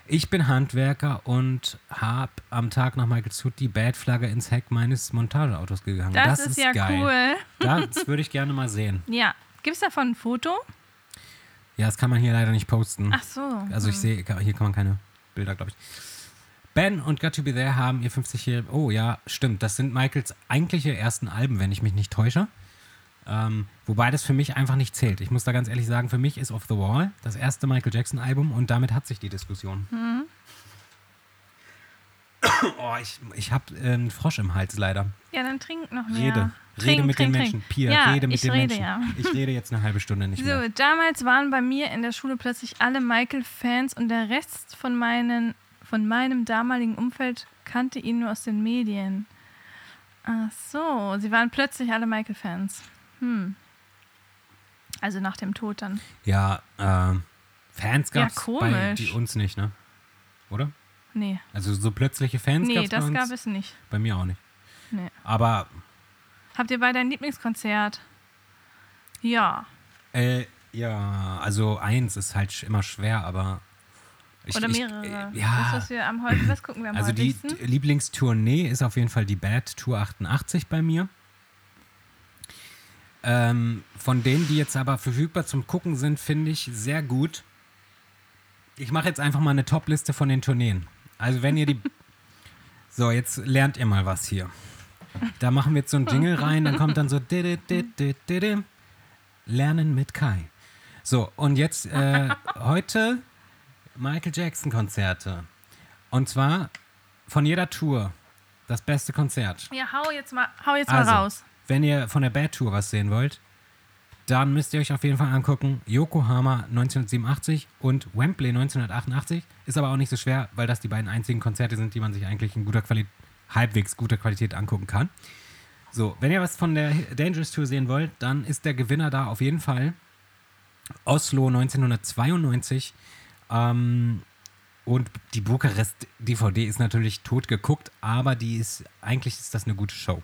Ich bin Handwerker und habe am Tag nach Michael Hood die Bad-Flagge ins Heck meines Montageautos gegangen. Das, Das, ist, ja geil. cool. Das (laughs) würde ich gerne mal sehen. Ja. Gibt es davon ein Foto? Ja, das kann man hier leider nicht posten. Ach so. Also ich sehe, hier kann man keine Bilder, glaube ich. Ben und Got to Be There haben ihr 50-jähriges. Oh ja, stimmt. Das sind Michaels eigentliche ersten Alben, wenn ich mich nicht täusche. Ähm, wobei das für mich einfach nicht zählt. Ich muss da ganz ehrlich sagen, für mich ist Off the Wall das erste Michael Jackson-Album und damit hat sich die Diskussion. Mhm. Oh, ich, ich habe äh, einen Frosch im Hals leider. Ja, dann trink noch mehr. Rede. Trink, rede mit trink, den trink. Menschen. Pia, ja, rede mit ich den rede, Menschen. Ja. Ich rede jetzt eine halbe Stunde nicht mehr. So, damals waren bei mir in der Schule plötzlich alle Michael-Fans und der Rest von meinen von meinem damaligen Umfeld kannte ihn nur aus den Medien. Ach so, sie waren plötzlich alle Michael-Fans. Hm. Also nach dem Tod dann. Ja, äh, Fans Ja, gab es bei komisch. die uns nicht, ne? Oder? Nee, Also so plötzliche Fans nee das gab es nicht. Bei mir auch nicht. Nee. Aber Habt ihr beide ein Lieblingskonzert? Ja. Äh, ja, also eins ist halt immer schwer, aber. Ich, Oder ich- mehrere. äh, ja, Das, was, wir am häufigsten, was gucken wir am also die häufigsten? d- Lieblingstournee ist auf jeden Fall die Bad Tour 88 bei mir. Ähm, von denen, die jetzt aber verfügbar zum Gucken sind, finde ich sehr gut. Ich mache jetzt einfach mal eine Top-Liste von den Tourneen. Also wenn ihr die... (laughs) so, jetzt lernt ihr mal was hier. Da machen wir jetzt so einen Jingle rein, dann kommt dann so... Lernen mit Kai. So, und jetzt äh, heute Michael Jackson Konzerte. Und zwar von jeder Tour das beste Konzert. Ja, hau jetzt mal, hau jetzt Also, mal raus. wenn ihr von der Bad Tour was sehen wollt, dann müsst ihr euch auf jeden Fall angucken. Yokohama 1987 und Wembley 1988. Ist aber auch nicht so schwer, weil das die beiden einzigen Konzerte sind, die man sich eigentlich in guter Qualität, halbwegs guter Qualität angucken kann. So, wenn ihr was von der Dangerous Tour sehen wollt, dann ist der Gewinner da auf jeden Fall Oslo 1992. Ähm, und die Bukarest DVD ist natürlich tot geguckt, aber die ist, eigentlich ist das eine gute Show.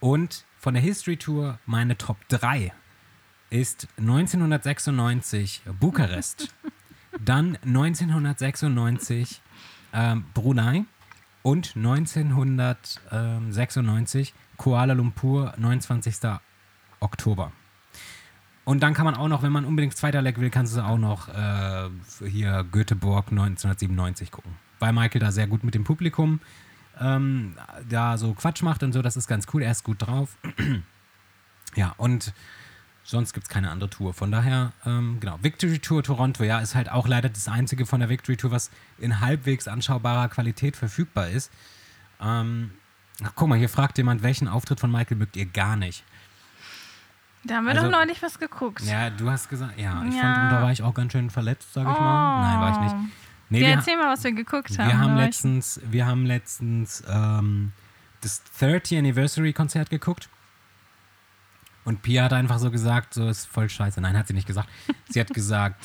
Und von der History Tour meine Top 3 ist 1996 Bukarest, dann 1996 ähm, Brunei und 1996 Kuala Lumpur, 29. Oktober. Und dann kann man auch noch, wenn man unbedingt zweiter Leg will, kannst du auch noch äh, hier Göteborg 1997 gucken. Weil Michael da sehr gut mit dem Publikum ähm, da so Quatsch macht und so, das ist ganz cool. Er ist gut drauf. (clears throat) ja, und sonst gibt es keine andere Tour. Von daher, ähm, genau, Victory Tour Toronto, ja, ist halt auch leider das einzige von der Victory Tour, was in halbwegs anschaubarer Qualität verfügbar ist. Ähm, ach, guck mal, hier fragt jemand, welchen Auftritt von Michael mögt ihr gar nicht? Da haben wir also- doch neulich was geguckt. Ja, du hast gesagt, ja, ich Ja. fand, und da war ich auch ganz schön verletzt, sag ich mal. Nein, war ich nicht. Nee, ja, wir, erzähl mal, was wir geguckt haben. wir haben letztens, wir haben letztens ähm, das 30 Anniversary Konzert geguckt. Und Pia hat einfach so gesagt, so ist voll scheiße. Nein, hat sie nicht gesagt. Sie hat gesagt,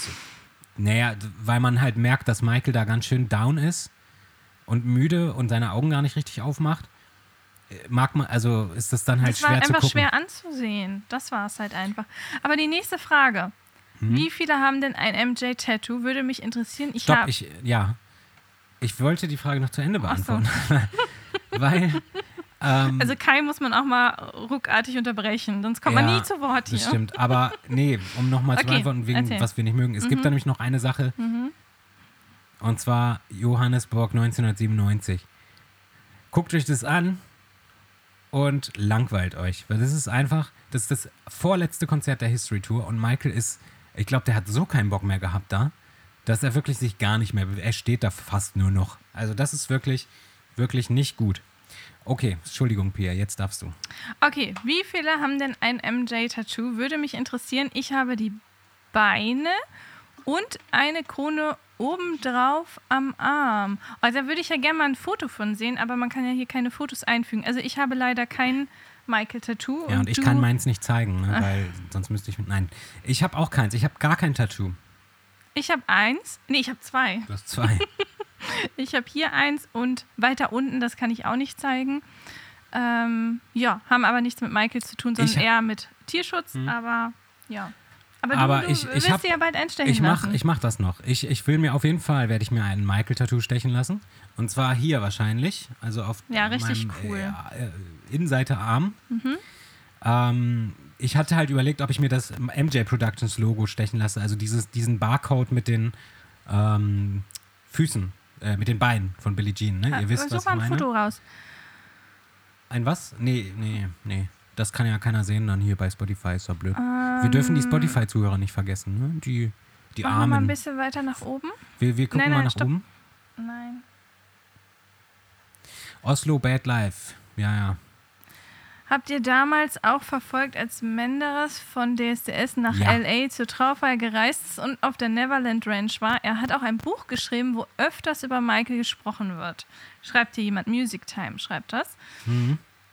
naja, weil man halt merkt, dass Michael da ganz schön down ist und müde und seine Augen gar nicht richtig aufmacht. Äh, Mag man, also ist das dann halt Das war schwer zu einfach gucken. schwer anzusehen. Das war es halt einfach. Aber die nächste Frage. Hm? Wie viele haben denn ein MJ-Tattoo? Würde mich interessieren. Ich Stopp, ich, ja. Ich wollte die Frage noch zu Ende Ach so. beantworten. (laughs) Weil, ähm, Also Kai muss man auch mal ruckartig unterbrechen, sonst kommt man Ja, nie zu Wort hier. das stimmt. Aber (laughs) nee, um nochmal zu Okay, beantworten, wegen erzähl. Mhm. was wir nicht mögen. Es gibt da nämlich noch eine Sache. Und zwar Johannesburg 1997. Guckt euch das an und langweilt euch. Weil das ist einfach, das ist das vorletzte Konzert der History Tour und Michael ist, ich glaube, der hat so keinen Bock mehr gehabt da, dass er wirklich sich gar nicht mehr, er steht da fast nur noch. Also das ist wirklich, wirklich nicht gut. Okay, Entschuldigung, Pia, jetzt darfst du. Okay, wie viele haben denn ein MJ-Tattoo? Würde mich interessieren. Ich habe die Beine und eine Krone obendrauf am Arm. Also da würde ich ja gerne mal ein Foto von sehen, aber man kann ja hier keine Fotos einfügen. Also ich habe leider kein Michael-Tattoo. Ja, und ich du, kann meins nicht zeigen, ne, weil sonst müsste ich. Nein, ich habe auch keins. Ich habe gar kein Tattoo. Ich habe eins. Nee, ich habe zwei. Du hast zwei. (laughs) Ich habe hier eins und weiter unten, das kann ich auch nicht zeigen. Ähm, ja, haben aber nichts mit Michael zu tun, sondern Ich- eher mit Tierschutz, aber ja. Aber, Aber du, du ich- ich hab- dir ja bald einstechen ich mach, lassen. ich mach das noch. Ich, ich will mir auf jeden Fall, werde ich mir ein Michael-Tattoo stechen lassen. Und zwar hier wahrscheinlich. Also auf Ja, richtig meinem, cool. Äh, äh, Innenseite Arm. Ähm, ich hatte halt überlegt, ob ich mir das MJ Productions Logo stechen lasse. Also dieses, diesen Barcode mit den ähm, Füßen, äh, mit den Beinen von Billie Jean. Ne? Ihr wisst, Such was mal ich ein meine. Foto raus. Ein was? Nee, nee, nee. Das kann ja keiner sehen dann hier bei Spotify, ist doch blöd. Wir dürfen die Spotify-Zuhörer nicht vergessen, ne? Die, die Machen wir mal ein Armen. bisschen weiter nach oben. Wir, wir gucken Nein, mal nein, nach stopp. oben. Nein. Oslo Bad Life. Ja, ja. Habt ihr damals auch verfolgt, als Menderes von DSDS nach Ja. LA zur Trauerfeier gereist ist und auf der Neverland Ranch war? Er hat auch ein Buch geschrieben, wo öfters über Michael gesprochen wird. Schreibt hier jemand, Music Time schreibt das.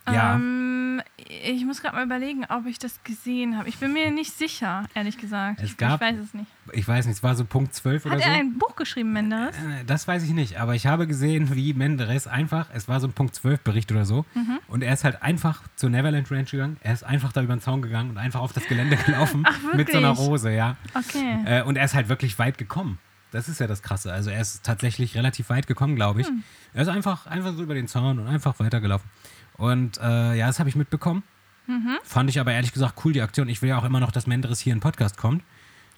Ja. Ähm, ich muss gerade mal überlegen, ob ich das gesehen habe. Ich bin mir nicht sicher, ehrlich gesagt. Es ich, gab- ich weiß es nicht. Ich weiß nicht, es war so Punkt 12 oder Hat so. er ein Buch geschrieben, Menderes? Äh, Das weiß ich nicht, aber ich habe gesehen, wie Menderes einfach, es war so ein Punkt 12 Bericht oder so, Mhm. und er ist halt einfach zur Neverland Ranch gegangen, er ist einfach da über den Zaun gegangen und einfach auf das Gelände (laughs) gelaufen Ach, mit so einer? Rose, ja. Okay. Äh, und er ist halt wirklich weit gekommen. Das ist ja das Krasse. Also er ist tatsächlich relativ weit gekommen, glaube ich. Hm. Er ist einfach, einfach so über den Zaun und einfach weitergelaufen. Und äh, ja, das habe ich mitbekommen. Mhm. Fand ich aber ehrlich gesagt cool, die Aktion. Ich will ja auch immer noch, dass Menderes hier in den Podcast kommt.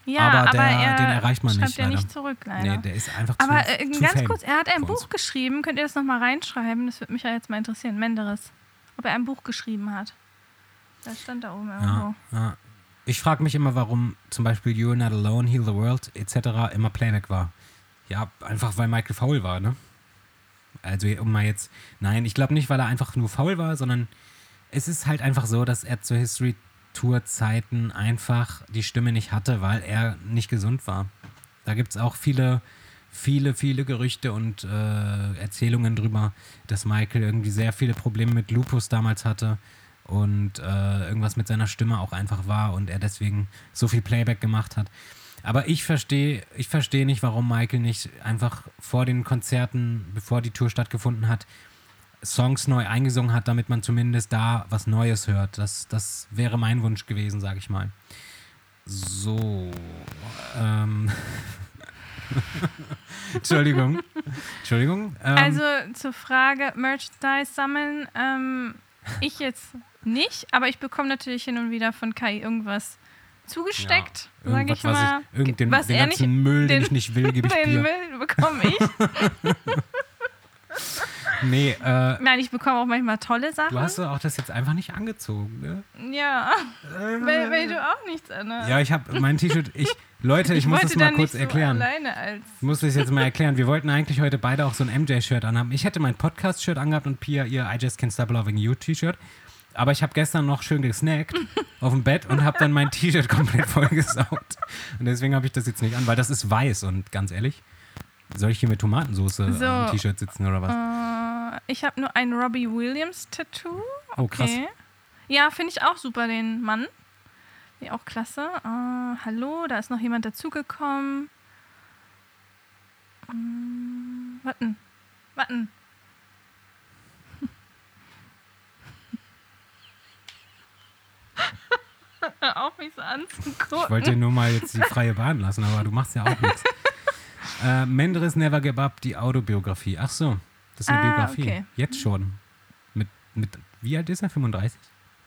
Ja, aber aber, der- er den erreicht man schreibt nicht, ja leider. nicht zurück, leider. Nee, der ist einfach aber zu, äh, zu ganz fame kurz, er hat ein. Buch geschrieben. Könnt ihr das nochmal reinschreiben? Das würde mich ja jetzt mal interessieren. Menderes. Ob er ein Buch geschrieben hat. Das stand da oben irgendwo. Ja, ja. Ich frage mich immer, warum zum Beispiel You're Not Alone, Heal the World etc. immer Playback war. Ja, einfach weil Michael faul war, ne? Also um mal jetzt, nein, ich glaube nicht, weil er einfach nur faul war, sondern es ist halt einfach so, dass er zur History Tour Zeiten einfach die Stimme nicht hatte, weil er nicht gesund war. Da gibt es auch viele, viele, viele Gerüchte und äh, Erzählungen drüber, dass Michael irgendwie sehr viele Probleme mit Lupus damals hatte und äh, irgendwas mit seiner Stimme auch einfach war und er deswegen so viel Playback gemacht hat. Aber ich verstehe ich verstehe nicht, warum Michael nicht einfach vor den Konzerten, bevor die Tour stattgefunden hat, Songs neu eingesungen hat, damit man zumindest da was Neues hört. Das, das wäre mein Wunsch gewesen, sage ich mal. So. Ähm. (laughs) Entschuldigung. Entschuldigung. Ähm, Also zur Frage Merchandise sammeln. Ähm, ich jetzt nicht, aber ich bekomme natürlich hin und wieder von Kai irgendwas zugesteckt, ja, sage ich mal. Was ich, irgendein, was den ganzen nicht, Müll, den, den- ich nicht will, gebe ich (laughs) den dir. Müll bekomme ich. (laughs) Nee, äh, Nein, ich bekomme auch manchmal tolle Sachen. du hast auch das jetzt einfach nicht angezogen, ne? ja, (laughs) weil, weil du auch nichts anhast. Ja, ich habe mein T-Shirt. Ich, Leute, ich, muss wollte das mal kurz so erklären. alleine als Ich muss das jetzt mal erklären. Wir wollten eigentlich heute beide auch so ein MJ-Shirt anhaben. Ich hätte mein Podcast-Shirt angehabt und Pia ihr I Just Can't Stop Loving You T-Shirt. Aber ich habe gestern noch schön gesnackt auf dem Bett und habe dann mein T-Shirt komplett vollgesaugt. Und deswegen habe ich das jetzt nicht an, weil das ist weiß und ganz ehrlich, soll ich hier mit Tomatensauce So. am T-Shirt sitzen oder was? Äh, ich habe nur ein Robbie Williams Tattoo. Oh, krass. Okay. Ja, finde ich auch super, den Mann. Ja, auch klasse. Äh, hallo, da ist noch jemand dazugekommen. Mm, warten. Warten. (laughs) auf, mich so Ich anzugucken. wollte dir nur mal jetzt die (laughs) freie Bahn lassen, aber du machst ja auch nichts. Äh, Menderes Never Give Up, die Autobiografie. Ach so, das ist eine Ah, Biografie. okay. Jetzt schon. Mit, mit, wie alt ist er? 35?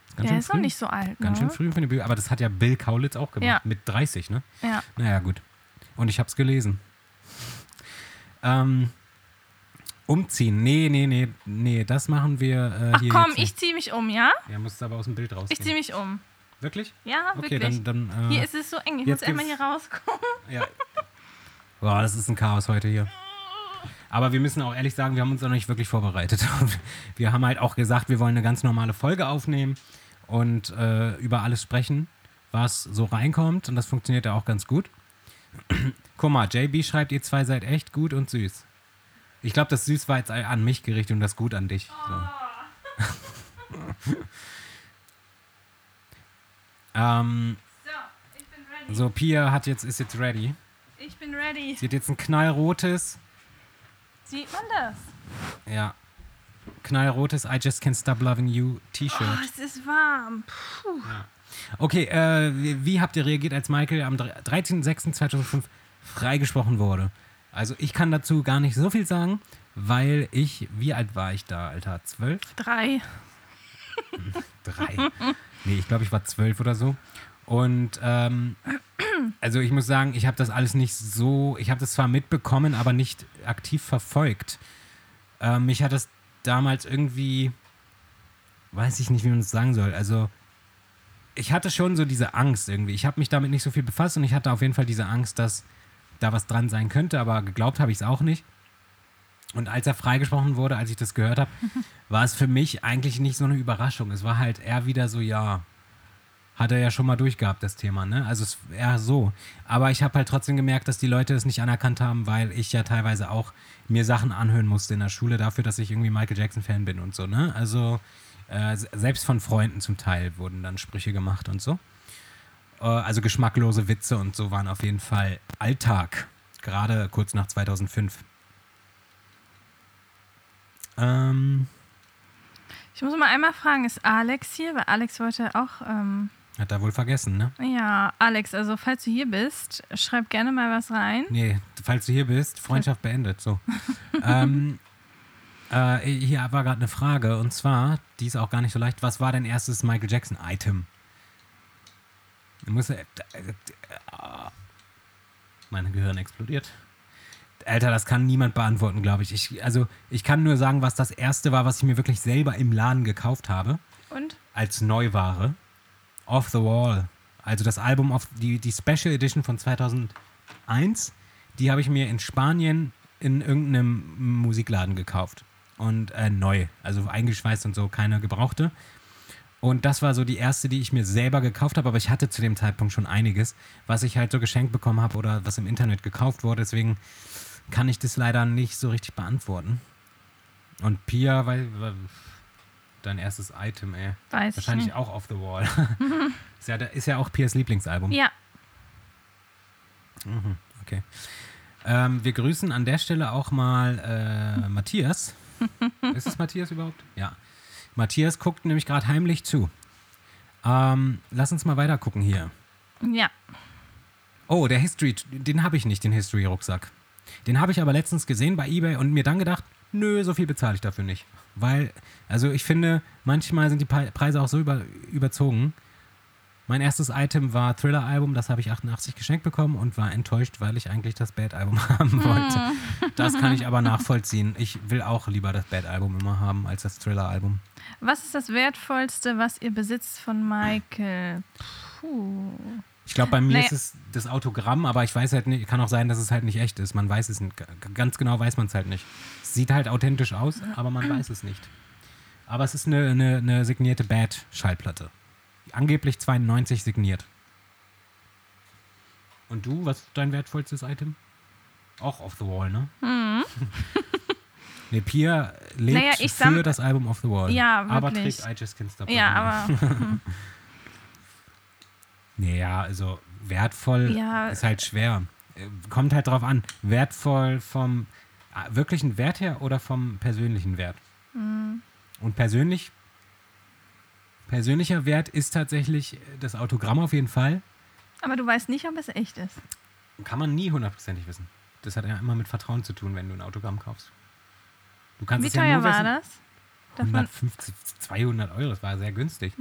Ist ganz Der ist noch früh. nicht so alt. Ganz ne? schön früh für eine Biografie. Aber das hat ja Bill Kaulitz auch gemacht. Ja. Mit 30, ne? Ja. Naja, gut. Und ich hab's gelesen. Ähm, umziehen. Nee, nee, nee, nee, das machen wir äh, Ach hier komm, jetzt ich ziehe mich um, ja? Ja, musst aber aus dem Bild rausgehen. Ich ziehe mich um. Wirklich? Ja, Okay, wirklich. dann, dann äh, Hier ist es so eng. Ich jetzt muss einmal hier rauskommen. Ja. Boah, das ist ein Chaos heute hier. Aber wir müssen auch ehrlich sagen, wir haben uns noch nicht wirklich vorbereitet. (laughs) Wir haben halt auch gesagt, wir wollen eine ganz normale Folge aufnehmen und äh, über alles sprechen, was so reinkommt. Und das funktioniert ja auch ganz gut. (clears throat) Guck mal, JB schreibt, ihr zwei seid echt gut und süß. Ich glaube, das süß war jetzt an mich gerichtet und das gut an dich. So. (laughs) ähm, So, ich bin ready. so, Pia hat jetzt, ist jetzt ready. Ich bin ready. Sie hat jetzt ein knallrotes, Sieht man das? ja, knallrotes I Just Can't Stop Loving You T-Shirt. Oh, es ist warm. Puh. Okay, äh, wie, wie habt ihr reagiert, als Michael am 13.06.2005 freigesprochen wurde? Also ich kann dazu gar nicht so viel sagen, weil ich, wie alt war ich da, Alter? Zwölf? Drei. Drei. nee, ich glaube, ich war zwölf oder so. Und ähm, also ich muss sagen, ich habe das alles nicht so, ich habe das zwar mitbekommen, aber nicht aktiv verfolgt. Ähm, mich hat das damals irgendwie, weiß ich nicht, wie man es sagen soll. Also ich hatte schon so diese Angst irgendwie. Ich habe mich damit nicht so viel befasst und ich hatte auf jeden Fall diese Angst, dass da was dran sein könnte, aber geglaubt habe ich es auch nicht. Und als er freigesprochen wurde, als ich das gehört habe, (laughs) war es für mich eigentlich nicht so eine Überraschung. Es war halt eher wieder so, ja, hat er ja schon mal durchgehabt, das Thema, ne? Also es eher so. Aber ich habe halt trotzdem gemerkt, dass die Leute es nicht anerkannt haben, weil ich ja teilweise auch mir Sachen anhören musste in der Schule dafür, dass ich irgendwie Michael Jackson-Fan bin und so, ne? Also äh, selbst von Freunden zum Teil wurden dann Sprüche gemacht und so. Äh, also geschmacklose Witze und so waren auf jeden Fall Alltag, gerade kurz nach 2005. Ähm, Ich muss mal einmal fragen, ist Alex hier? Weil Alex wollte auch. Ähm, hat er wohl vergessen, ne? ja, Alex, also falls du hier bist, schreib gerne mal was rein. Nee, falls du hier bist, Freundschaft beendet. So. (laughs) ähm, äh, hier war gerade eine Frage und zwar, die ist auch gar nicht so leicht. Was war dein erstes Michael Jackson-Item? Ich muss. Äh, äh, mein Gehirn explodiert. Alter, das kann niemand beantworten, glaube ich. ich. Also, ich kann nur sagen, was das erste war, was ich mir wirklich selber im Laden gekauft habe. Und? Als Neuware. Off the Wall. Also das Album, auf die, die Special Edition von 2001, die habe ich mir in Spanien in irgendeinem Musikladen gekauft. Und äh, neu. Also eingeschweißt und so, keine gebrauchte. Und das war so die erste, die ich mir selber gekauft habe, aber ich hatte zu dem Zeitpunkt schon einiges, was ich halt so geschenkt bekommen habe oder was im Internet gekauft wurde. Deswegen kann ich das leider nicht so richtig beantworten. Und Pia, weil, weil dein erstes Item, ey. Weiß ich Wahrscheinlich auch Off the Wall. (laughs) ist, ja, ist ja auch Piers Lieblingsalbum. Ja, Okay. Ähm, wir grüßen an der Stelle auch mal äh, (laughs) Matthias. ist es Matthias überhaupt? Ja. Matthias guckt nämlich gerade heimlich zu. Ähm, lass uns mal weiter gucken hier. ja. Oh, der History, den habe ich nicht, den History-Rucksack. Den habe ich aber letztens gesehen bei eBay und mir dann gedacht, nö, so viel bezahle ich dafür nicht. Weil, also ich finde, manchmal sind die Preise auch so über, überzogen. Mein erstes Item war Thriller-Album, das habe ich 88 geschenkt bekommen und war enttäuscht, weil ich eigentlich das Bad-Album (laughs) haben wollte. Das kann ich aber (laughs) nachvollziehen. Ich will auch lieber das Bad-Album immer haben als das Thriller-Album. Was ist das Wertvollste, was ihr besitzt von Michael? Puh. Ich glaube, bei mir Naja. ist es das Autogramm, aber ich weiß halt nicht, kann auch sein, dass es halt nicht echt ist. Man weiß es nicht. Ganz genau weiß man es halt nicht. Es sieht halt authentisch aus, aber man weiß es nicht. Aber es ist eine, eine, eine signierte Bad-Schallplatte. Angeblich 92 signiert. Und du, was ist dein wertvollstes Item? Auch Off the Wall, ne? (laughs) nee, Pia lebt Naja, ich für das Album Off the Wall. Ja, Aber wirklich. trägt I Just Can't Stop Ja, aber (laughs) Nee, ja, also wertvoll Ja. ist halt schwer. Äh, Kommt halt drauf an. Wertvoll vom äh, wirklichen Wert her oder vom persönlichen Wert? Mhm. Und persönlich, persönlicher Wert ist tatsächlich das Autogramm auf jeden Fall. aber du weißt nicht, ob es echt ist. Kann man nie hundertprozentig wissen. Das hat ja immer mit Vertrauen zu tun, wenn du ein Autogramm kaufst. Du kannst Wie es ja teuer nur war wissen. das? Darf man, 150, 200 Euro, das war sehr günstig.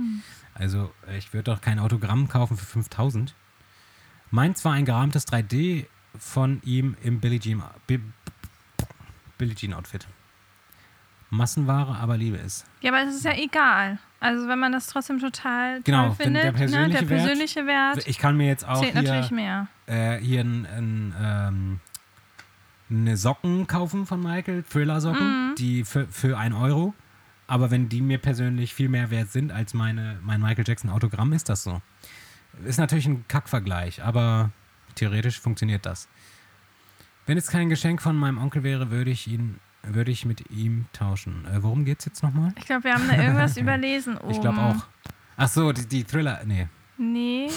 Also äh, ich würde doch kein Autogramm kaufen für 5000. Meins war ein gerahmtes 3D von ihm im Billie Jean, Bi- Billie Jean Outfit. Massenware, aber Liebe ist. ja, aber es ist ja egal. Also wenn man das trotzdem total Genau, toll wenn der findet, ne, persönliche der Wert- persönliche Wert, Ich kann mir jetzt auch hier, äh, hier ein, ein, ähm, eine Socken kaufen von Michael, Thriller-Socken, Mhm. die für, für 1 Euro. Aber wenn die mir persönlich viel mehr wert sind als meine, mein Michael Jackson Autogramm, ist das so. Ist natürlich ein Kackvergleich, aber theoretisch funktioniert das. Wenn es kein Geschenk von meinem Onkel wäre, würde ich ihn, würde ich mit ihm tauschen. Äh, worum geht's jetzt nochmal? Ich glaube, wir haben da irgendwas (laughs) überlesen oben. Ich glaube auch. Ach so, die, die Thriller, nee. Nee.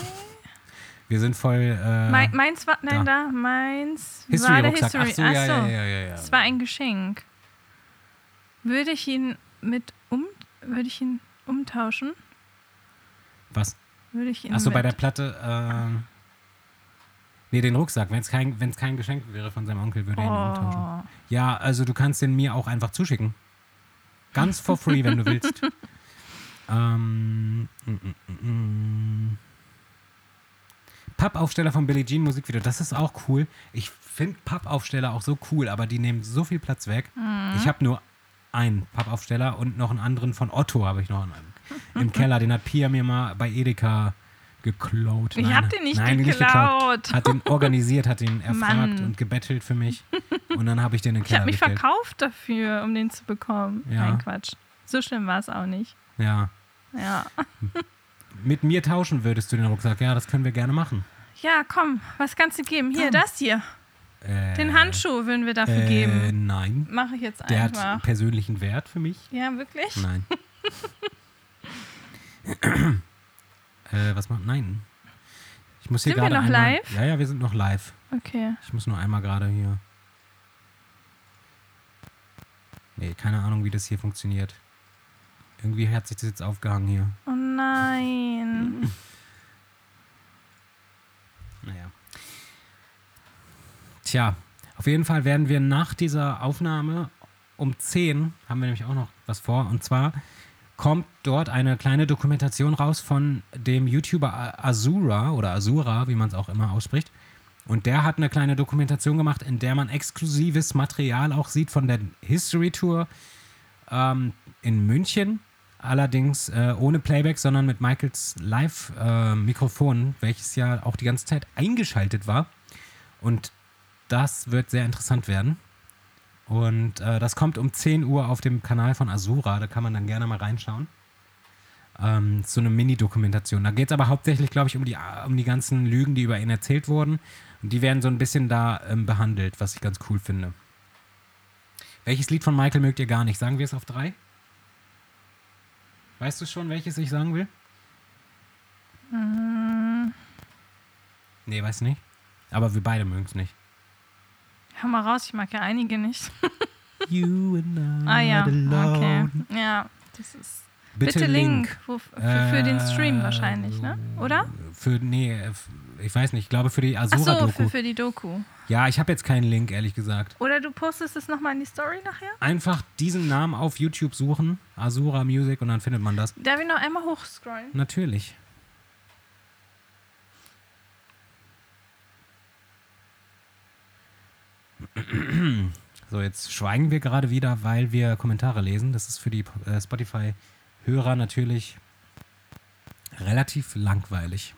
Wir sind voll. Äh, Mein, meins war, nein, da, meins war der. History. Ach so, ja, ja, ja, ja, ja. Es war ein Geschenk. Würde ich ihn mit um, würde ich ihn umtauschen? Was? Würde ich ihn Achso, bei der Platte. Äh, nee, den Rucksack. Wenn es kein, wenn's kein Geschenk wäre von seinem Onkel, würde er ihn umtauschen. oh. Ja, also du kannst den mir auch einfach zuschicken. Ganz for free, wenn du willst. (laughs) Ähm, mm, mm, mm, mm. Pappaufsteller von Billie Jean Musikvideo, das ist auch cool. Ich finde Pappaufsteller auch so cool, aber die nehmen so viel Platz weg. Ich habe nur einen Pappaufsteller und noch einen anderen von Otto habe ich noch einen, im (laughs) Keller. Den hat Pia mir mal bei Edeka geklaut. Ich Nein, hab den nicht nein, geklaut. Hat den organisiert, hat den (laughs) erfragt Mann. und gebettelt für mich. Und dann habe ich den in den Ich Keller habe mich gestellt. verkauft dafür, um den zu bekommen. Ja. Nein, Quatsch. So schlimm war es auch nicht. Ja. Ja. (laughs) Mit mir tauschen würdest du den Rucksack. Ja, das können wir gerne machen. Ja, komm, was kannst du geben? Hier, Komm. das hier. Äh, Den Handschuh würden wir dafür äh, geben. Nein. Mache ich jetzt Der einfach. hat persönlichen Wert für mich. Ja, wirklich? Nein. (laughs) äh, was macht? Nein. Ich muss hier Sind wir noch einmal, live? Ja, ja, wir sind noch live. Okay. Ich muss nur einmal gerade hier. Nee, keine Ahnung, wie das hier funktioniert. Irgendwie hat sich das jetzt aufgehangen hier. Oh nein. (laughs) Naja. Tja, auf jeden Fall werden wir nach dieser Aufnahme um 10 haben wir nämlich auch noch was vor. Und zwar kommt dort eine kleine Dokumentation raus von dem YouTuber Azura oder Azura, wie man es auch immer ausspricht. Und der hat eine kleine Dokumentation gemacht, in der man exklusives Material auch sieht von der History Tour ähm, in München. Allerdings äh, ohne Playback, sondern mit Michaels Live-Mikrofon, welches ja auch die ganze Zeit eingeschaltet war. Und das wird sehr interessant werden. Und äh, das kommt um 10 Uhr auf dem Kanal von Azura. Da kann man dann gerne mal reinschauen. Ähm, so eine Mini-Dokumentation. Da geht es aber hauptsächlich, glaube ich, um die, um die ganzen Lügen, die über ihn erzählt wurden. Und die werden so ein bisschen da ähm, behandelt, was ich ganz cool finde. Welches Lied von Michael mögt ihr gar nicht? Sagen wir es auf drei? Weißt du schon, welches ich sagen will? Nee, weiß nicht. Aber wir beide mögen es nicht. Hör mal raus, ich mag ja einige nicht. (laughs) You and I ah ja, not okay. alone. Ja, das ist. Bitte, Bitte, Link. Link. Für, für den Stream Äh, wahrscheinlich, ne? Oder? Für, nee, ich weiß nicht. Ich glaube für die Ach so, für, für die Doku. Ja, ich habe jetzt keinen Link, ehrlich gesagt. Oder du postest es nochmal in die Story nachher? Einfach diesen Namen auf YouTube suchen. Azura Music und dann findet man das. Darf ich noch einmal hochscrollen? Natürlich. So, jetzt schweigen wir gerade wieder, weil wir Kommentare lesen. Das ist für die äh, Spotify-Hörer natürlich relativ langweilig.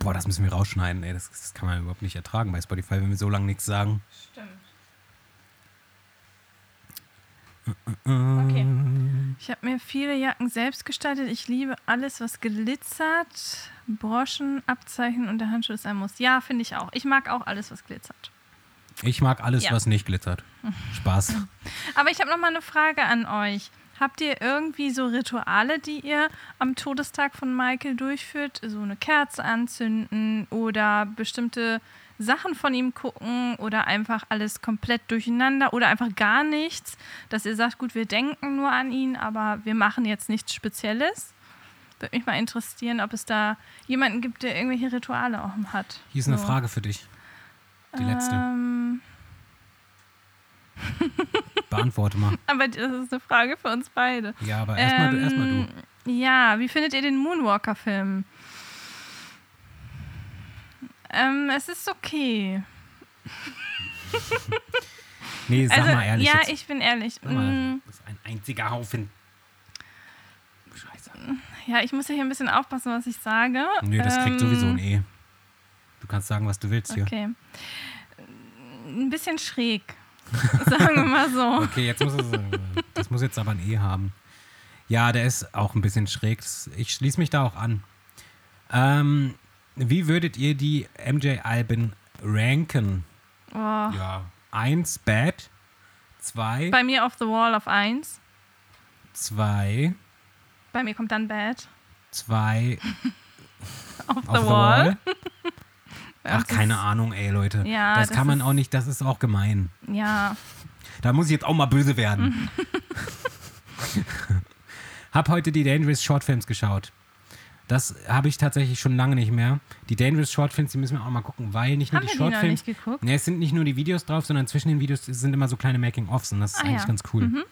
Boah, das müssen wir rausschneiden, ey. Das, das kann man überhaupt nicht ertragen bei Spotify, wenn wir so lange nichts sagen. Stimmt. Okay. Ich habe mir viele Jacken selbst gestaltet. Ich liebe alles, was glitzert. Broschen, Abzeichen und der Handschuh ist ein Muss. Ja, finde ich auch. Ich mag auch alles, was glitzert. Ich mag alles, Ja. was nicht glitzert. Spaß. (laughs) Aber ich habe noch mal eine Frage an euch. Habt ihr irgendwie so Rituale, die ihr am Todestag von Michael durchführt? So eine Kerze anzünden oder bestimmte Sachen von ihm gucken oder einfach alles komplett durcheinander oder einfach gar nichts, dass ihr sagt, gut, wir denken nur an ihn, aber wir machen jetzt nichts Spezielles? Würde mich mal interessieren, ob es da jemanden gibt, der irgendwelche Rituale auch hat. Hier ist eine So. Frage für dich. Die letzte. Ähm, (laughs) Beantworte mal. aber das ist eine Frage für uns beide. Ja, aber erstmal du, erstmal du. Ähm, Ja, wie findet ihr den Moonwalker-Film? Ähm, es ist okay. Nee, sag also, mal ehrlich. ja, jetzt. ich bin ehrlich. Mal, Mm, das ist ein einziger Haufen. Scheiße. Ja, ich muss ja hier ein bisschen aufpassen, was ich sage. Nö, das kriegt Ähm, sowieso ein E. Du kannst sagen, was du willst hier. Okay. Ein bisschen schräg. (laughs) Sagen wir mal so. Okay, jetzt muss es. äh, Das muss jetzt aber ein E haben. Ja, der ist auch ein bisschen schräg. Ich schließe mich da auch an. Ähm, wie würdet ihr die MJ-Alben ranken? Oh. Ja. Eins Bad. Zwei. Bei mir auf The Wall auf 1. Zwei. Bei mir kommt dann Bad. Zwei. (laughs) Auf, Auf The Wall. (laughs) Ach, Das keine Ahnung, ey, Leute. Ja, das, das kann man auch nicht, das ist auch gemein. Ja. Da muss ich jetzt auch mal böse werden. (laughs) hab heute die Dangerous Shortfilms geschaut. Das habe ich tatsächlich schon lange nicht mehr. Die Dangerous Shortfilms, die müssen wir auch mal gucken, weil nicht nur Haben die Shortfilms. nicht geguckt? Nee, es sind nicht nur die Videos drauf, sondern zwischen den Videos sind immer so kleine Making-ofs und das ist Ah, eigentlich ja. ganz cool.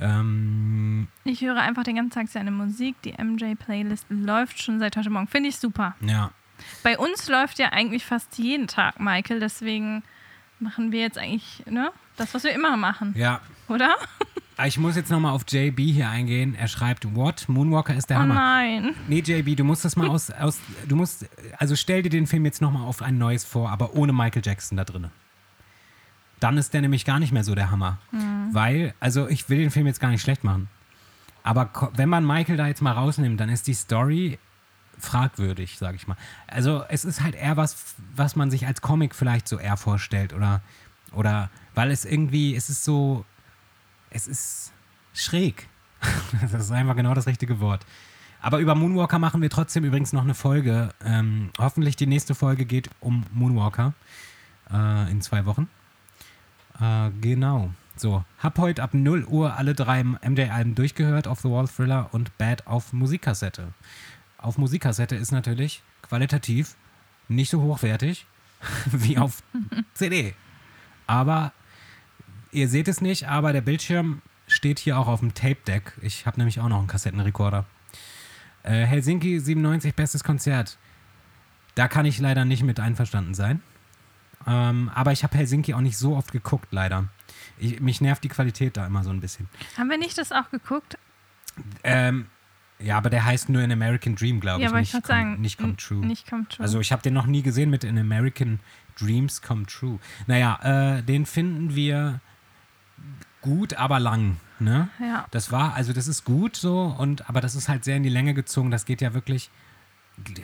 Ähm, Ich höre einfach den ganzen Tag seine Musik. Die MJ-Playlist läuft schon seit heute Morgen. Finde ich super. ja. Bei uns läuft ja eigentlich fast jeden Tag Michael, deswegen machen wir jetzt eigentlich, ne? Das, was wir immer machen, Ja. oder? Ah, Ich muss jetzt nochmal auf JB hier eingehen. Er schreibt, what? Moonwalker ist der Oh Hammer. nein. Nee, JB, du musst das mal aus, aus du musst, also stell dir den Film jetzt nochmal auf ein neues vor, aber ohne Michael Jackson da drin. Dann ist der nämlich gar nicht mehr so der Hammer. Weil, also ich will den Film jetzt gar nicht schlecht machen. Aber wenn man Michael da jetzt mal rausnimmt, dann ist die Story fragwürdig, sag ich mal. Also es ist halt eher was, was man sich als Comic vielleicht so eher vorstellt oder, oder weil es irgendwie, es ist so, es ist schräg. (laughs) das ist einfach genau das richtige Wort. Aber über Moonwalker machen wir trotzdem übrigens noch eine Folge. Ähm, hoffentlich die nächste Folge geht um Moonwalker äh, in zwei Wochen. Äh, genau. So, hab heute ab 0 Uhr alle drei MJ-Alben durchgehört, Off the Wall Thriller und Bad auf Musikkassette. Auf Musikkassette ist natürlich qualitativ nicht so hochwertig (laughs) wie auf (laughs) CD. Aber ihr seht es nicht, aber der Bildschirm steht hier auch auf dem Tape-Deck. Ich habe nämlich auch noch einen Kassettenrekorder. Äh, Helsinki 97, bestes Konzert. Da kann ich leider nicht mit einverstanden sein. Ähm, aber ich habe Helsinki auch nicht so oft geguckt, leider. Ich, mich nervt die Qualität da immer so ein bisschen. Haben wir nicht das auch geguckt? Ähm, ja, aber der heißt nur An American Dream, glaube ja, ich. aber ich nicht, würde sagen, nicht Come True. Nicht Come True. Also ich habe den noch nie gesehen mit An American Dreams Come True. Naja, äh, den finden wir gut, aber lang. Ne? ja. Das war, also das ist gut so, und aber das ist halt sehr in die Länge gezogen. Das geht ja wirklich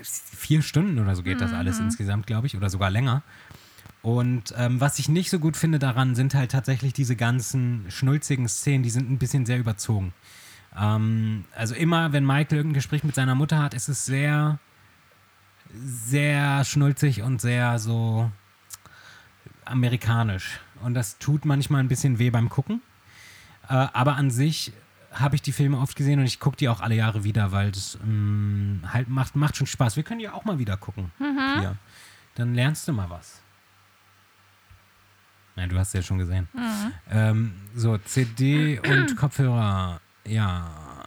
vier Stunden oder so geht das alles insgesamt, glaube ich, oder sogar länger. Und ähm, was ich nicht so gut finde daran, sind halt tatsächlich diese ganzen schnulzigen Szenen, die sind ein bisschen sehr überzogen. Ähm, also immer, wenn Michael irgendein Gespräch mit seiner Mutter hat, ist es sehr, sehr schnulzig und sehr so amerikanisch. Und das tut manchmal ein bisschen weh beim Gucken. Äh, aber an sich habe ich die Filme oft gesehen und ich gucke die auch alle Jahre wieder, weil das ähm, halt macht, macht schon Spaß. Wir können die auch mal wieder gucken. Hier. Dann lernst du mal was. Nein, du hast ja schon gesehen. Ähm, so, CD und (clears throat) Kopfhörer. Ja.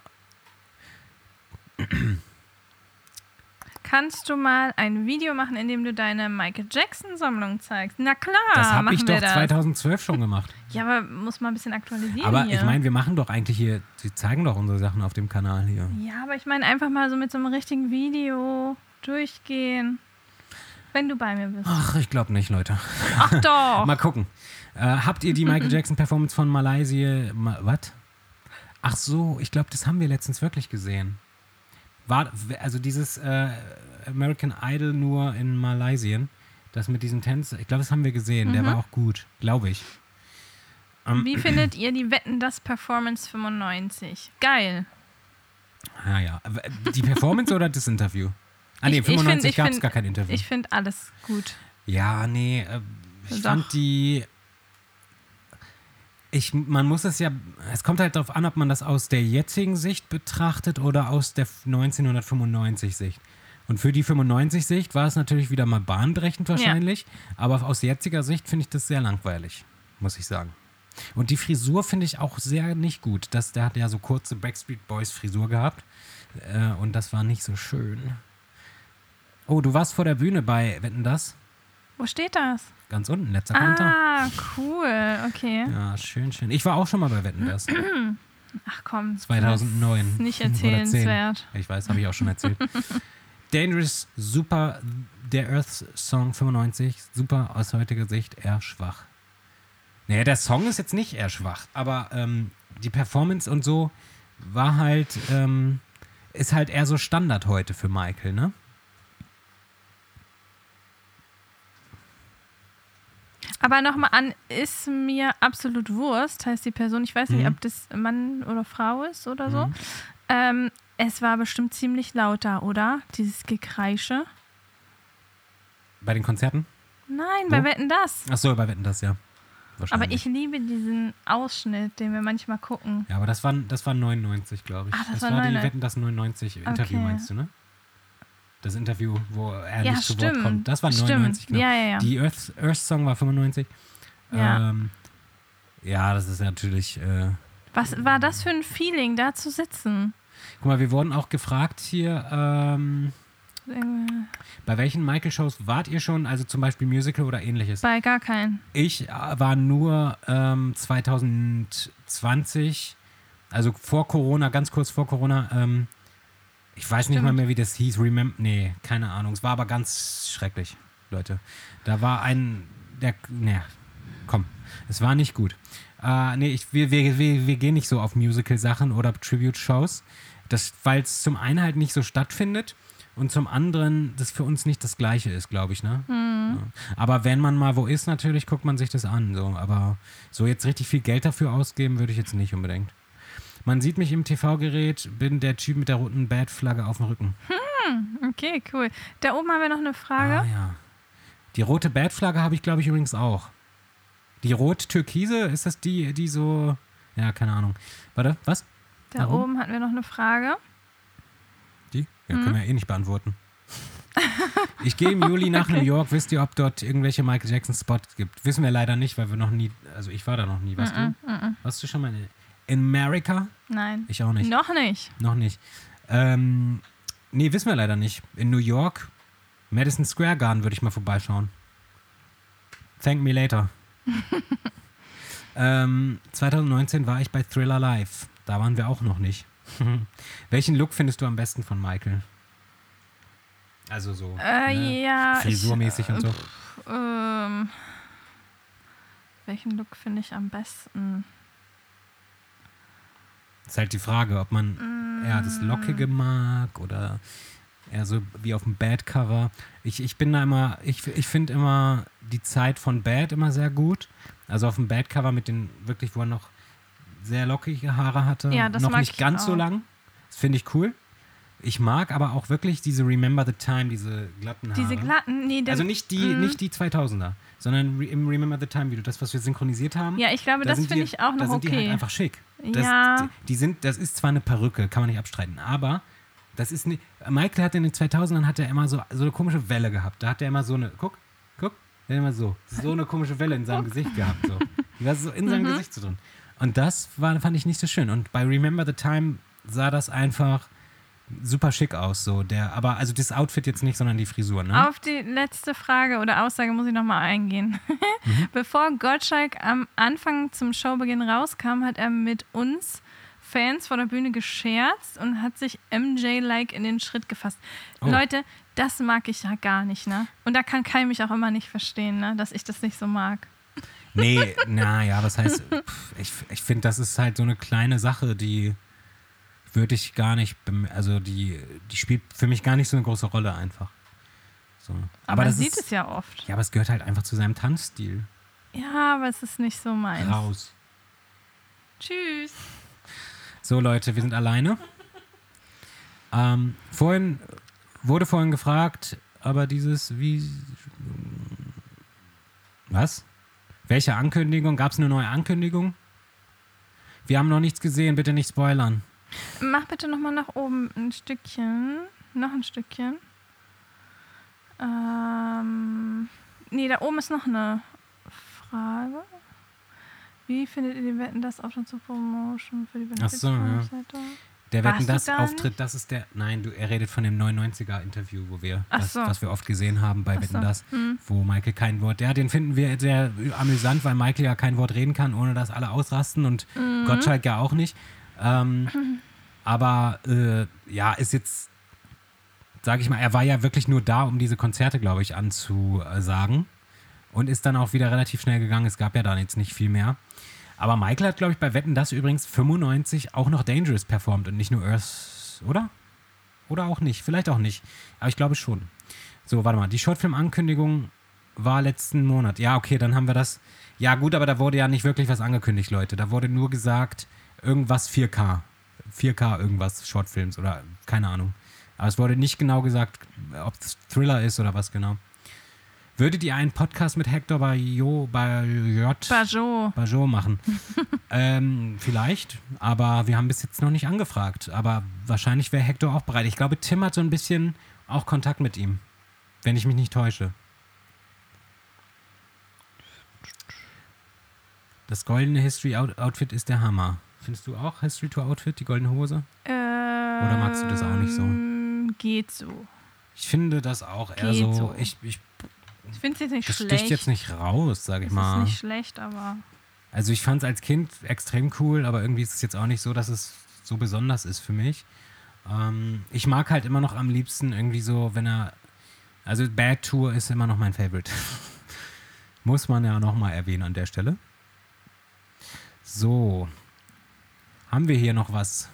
Kannst du mal ein Video machen, in dem du deine Michael Jackson-Sammlung zeigst? Na klar, Das habe ich doch das. 2012 schon gemacht. (laughs) Ja, aber muss mal ein bisschen aktualisieren Aber hier. ich meine, wir machen doch eigentlich hier, sie zeigen doch unsere Sachen auf dem Kanal hier. Ja, aber ich meine einfach mal so mit so einem richtigen Video durchgehen. Wenn du bei mir bist. Ach, ich glaube nicht, Leute. Ach (laughs) doch. Mal gucken. Äh, habt ihr die Michael (laughs) Jackson Performance von Malaysia? Ma was? Ach so, ich glaube, das haben wir letztens wirklich gesehen. War, also dieses äh, American Idol nur in Malaysia, das mit diesem Tänzer, ich glaube, das haben wir gesehen. Der war auch gut, glaube ich. Ähm, Wie findet ihr die Wetten das Performance 95? Geil. Ah ja. Äh, Die Performance oder das Interview? Ah nee, Ich- ich find- 95 ich gab es gar kein Interview. Ich finde alles gut. Ja, nee, äh, ich Doch. fand die. Ich, man muss es ja, es kommt halt darauf an, ob man das aus der jetzigen Sicht betrachtet oder aus der 1995 Sicht. Und für die 95 Sicht war es natürlich wieder mal bahnbrechend wahrscheinlich, aber aus jetziger Sicht finde ich das sehr langweilig, muss ich sagen. Und die Frisur finde ich auch sehr nicht gut. Das, der hat ja so kurze Backstreet Boys Frisur gehabt äh, und das war nicht so schön. Oh, du warst vor der Bühne bei Wetten das? Wo steht das? Ganz unten, letzter Kommentar. Ah, cool. Okay. Ja, schön, schön. Ich war auch schon mal bei Wetten das. (clears throat) Ach komm. 2009. Das ist nicht (laughs) Oder 10. erzählenswert. Ich weiß, habe ich auch schon erzählt. (laughs) Dangerous, super. Der Earth Song 95, super aus heutiger Sicht, eher schwach. Naja, der Song ist jetzt nicht eher schwach, aber ähm, die Performance und so war halt, ähm, ist halt eher so Standard heute für Michael, ne? Aber nochmal an, ist mir absolut Wurst, heißt die Person. Ich weiß nicht, Mhm. ob das Mann oder Frau ist oder so. Ähm, es war bestimmt ziemlich laut da, oder? Dieses Gekreische. Bei den Konzerten? Nein, Wo? bei Wetten das. Ach so, bei Wetten das, ja. Aber ich liebe diesen Ausschnitt, den wir manchmal gucken. Ja, aber das war, das war 99, glaube ich. Ah, das das war war die 99. Wetten das 99 Interview, Okay. meinst du, ne? Das Interview, wo er Ja, nicht zu stimmt. Wort kommt. Das war Stimmt. 99, genau. Ja, ja. Die Earth, Earth Song war 95. Ja. Ähm, ja, das ist natürlich. Äh, Was war das für ein Feeling, da zu sitzen? guck mal, wir wurden auch gefragt hier, ähm, Bei welchen Michael-Shows wart ihr schon? Also zum Beispiel Musical oder ähnliches? Bei gar keinen. Ich äh, war nur ähm, 2020, also vor Corona, ganz kurz vor Corona. Ähm, ich weiß nicht Stimmt. mal mehr, wie das hieß. Remember? Nee, keine Ahnung. Es war aber ganz schrecklich, Leute. Da war ein, der, nee, komm, es war nicht gut. Äh, nee, ich, wir, wir, wir, wir gehen nicht so auf Musical-Sachen oder Tribute-Shows, weil es zum einen halt nicht so stattfindet und zum anderen das für uns nicht das Gleiche ist, glaube ich, ne? Ja. Aber wenn man mal wo ist, natürlich guckt man sich das an. So. Aber so jetzt richtig viel Geld dafür ausgeben, würde ich jetzt nicht unbedingt. Man sieht mich im TV-Gerät, bin der Typ mit der roten Bad-Flagge auf dem Rücken. Okay, cool. Da oben haben wir noch eine Frage. Ah ja. Die rote Bad-Flagge habe ich, glaube ich, übrigens auch. Die rot-türkise, ist das die, die so. Ja, keine Ahnung. Warte, was? da warum? oben hatten wir noch eine Frage. Die? Ja, können wir ja eh nicht beantworten. (laughs) Ich gehe im Juli nach New York. Wisst ihr, ob dort irgendwelche Michael Jackson Spots gibt? Wissen wir leider nicht, weil wir noch nie. Also ich war da noch nie. Warst du? Warst du schon mal in, in America? Nein. Ich auch nicht. Noch nicht. Noch nicht. Ähm, nee, wissen wir leider nicht. In New York, Madison Square Garden würde ich mal vorbeischauen. Thank me later. (laughs) ähm, 2019 war ich bei Thriller Live. Da waren wir auch noch nicht. (laughs) Welchen Look findest du am besten von Michael? Also so Äh, ne? ja. ich, frisurmäßig und so. Ähm, welchen Look finde ich am besten? Ist halt die Frage, ob man eher das Lockige mag oder eher so wie auf dem Bad-Cover. Ich, ich bin da immer, ich, ich finde immer die Zeit von Bad immer sehr gut. Also auf dem Bad-Cover mit den wirklich, wo er noch sehr lockige Haare hatte. Ja, das noch nicht ich ganz so auch. lang. Das finde ich cool. Ich mag aber auch wirklich diese Remember the Time, diese glatten Haare. Diese glatten, nee, der, Also nicht die, Mm. nicht die 2000er, sondern im Remember the Time Video, das, was wir synchronisiert haben. Ja, ich glaube, da das finde ich auch Da noch sind die halt okay. einfach schick. Das, Ja. die, die sind, das ist zwar eine Perücke, kann man nicht abstreiten, aber das ist nicht. Michael hat in den 2000ern hat er immer so, so eine komische Welle gehabt. Da hat er immer so eine, guck, guck, der hat immer so, so eine komische Welle in seinem Gesicht gehabt. So. Die war so in seinem Mhm. Gesicht so drin. Und das war, fand ich nicht so schön. Und bei Remember the Time sah das einfach super schick aus. So. Der, aber also das Outfit jetzt nicht, sondern die Frisur, ne? Auf die letzte Frage oder Aussage muss ich nochmal eingehen. (laughs) Mhm. Bevor Gottschalk am Anfang zum Showbeginn rauskam, hat er mit uns Fans vor der Bühne gescherzt und hat sich MJ-like in den Schritt gefasst. Oh. Leute, das mag ich ja gar nicht, ne? Und da kann Kai mich auch immer nicht verstehen, ne? Dass ich das nicht so mag. Nee, (laughs) naja, was heißt, (laughs) pff, ich, ich finde, das ist halt so eine kleine Sache, die würde ich gar nicht, also die, die spielt für mich gar nicht so eine große Rolle einfach. So. Aber, man das sieht ist, es ja oft. Ja, aber es gehört halt einfach zu seinem Tanzstil. Ja, aber es ist nicht so meins. Raus. Tschüss. So, Leute, wir sind alleine. Ähm, vorhin wurde vorhin gefragt, aber dieses, wie. Was? Welche Ankündigung? Gab es eine neue Ankündigung? Wir haben noch nichts gesehen, bitte nicht spoilern. Mach bitte nochmal nach oben ein Stückchen. Noch ein Stückchen. Ähm, nee, da oben ist noch eine Frage. Wie findet ihr die Wetten das Auftritt zur Promotion für die Ach so, ja. Der Wetten das da Auftritt, das ist der. Nein, du, er redet von dem 99er Interview, wo wir, Ach was, so. was wir oft gesehen haben bei Ach Wetten so. das, Hm. wo Michael kein Wort. Ja, den finden wir sehr amüsant, weil Michael ja kein Wort reden kann, ohne dass alle ausrasten und Mhm. Gottschalk ja auch nicht. Ähm, aber äh, ja, ist jetzt, sage ich mal, er war ja wirklich nur da, um diese Konzerte, glaube ich, anzusagen. Und ist dann auch wieder relativ schnell gegangen. Es gab ja dann jetzt nicht viel mehr. Aber Michael hat, glaube ich, bei Wetten das übrigens 95 auch noch Dangerous performt und nicht nur Earth, oder? Oder auch nicht. Vielleicht auch nicht. Aber ich glaube schon. So, warte mal. Die Shortfilm-Ankündigung war letzten Monat. Ja, okay, dann haben wir das. Ja, gut, aber da wurde ja nicht wirklich was angekündigt, Leute. Da wurde nur gesagt, irgendwas 4K. 4K irgendwas, Shortfilms oder keine Ahnung. Aber es wurde nicht genau gesagt, ob es Thriller ist oder was genau. Würdet ihr einen Podcast mit Hector Bayo, Bayot, Bajot. Bajot machen? (laughs) ähm, vielleicht, aber wir haben bis jetzt noch nicht angefragt. Aber wahrscheinlich wäre Hector auch bereit. Ich glaube, Tim hat so ein bisschen auch Kontakt mit ihm, wenn ich mich nicht täusche. Das goldene History Out Outfit ist der Hammer. Findest du auch History to Outfit, die goldene Hose? Oder magst du das auch nicht so? Geht so. Ich finde das auch eher Geht so. so. Ich, ich, Ich finde es jetzt nicht das schlecht. sticht jetzt nicht raus, sag ich mal. ist nicht schlecht, aber Also ich fand es als Kind extrem cool, aber irgendwie ist es jetzt auch nicht so, dass es so besonders ist für mich. Ähm, ich mag halt immer noch am liebsten irgendwie so, wenn er. Also Bad Tour ist immer noch mein Favorite. (laughs) Muss man ja nochmal erwähnen an der Stelle. So. Haben wir hier noch was?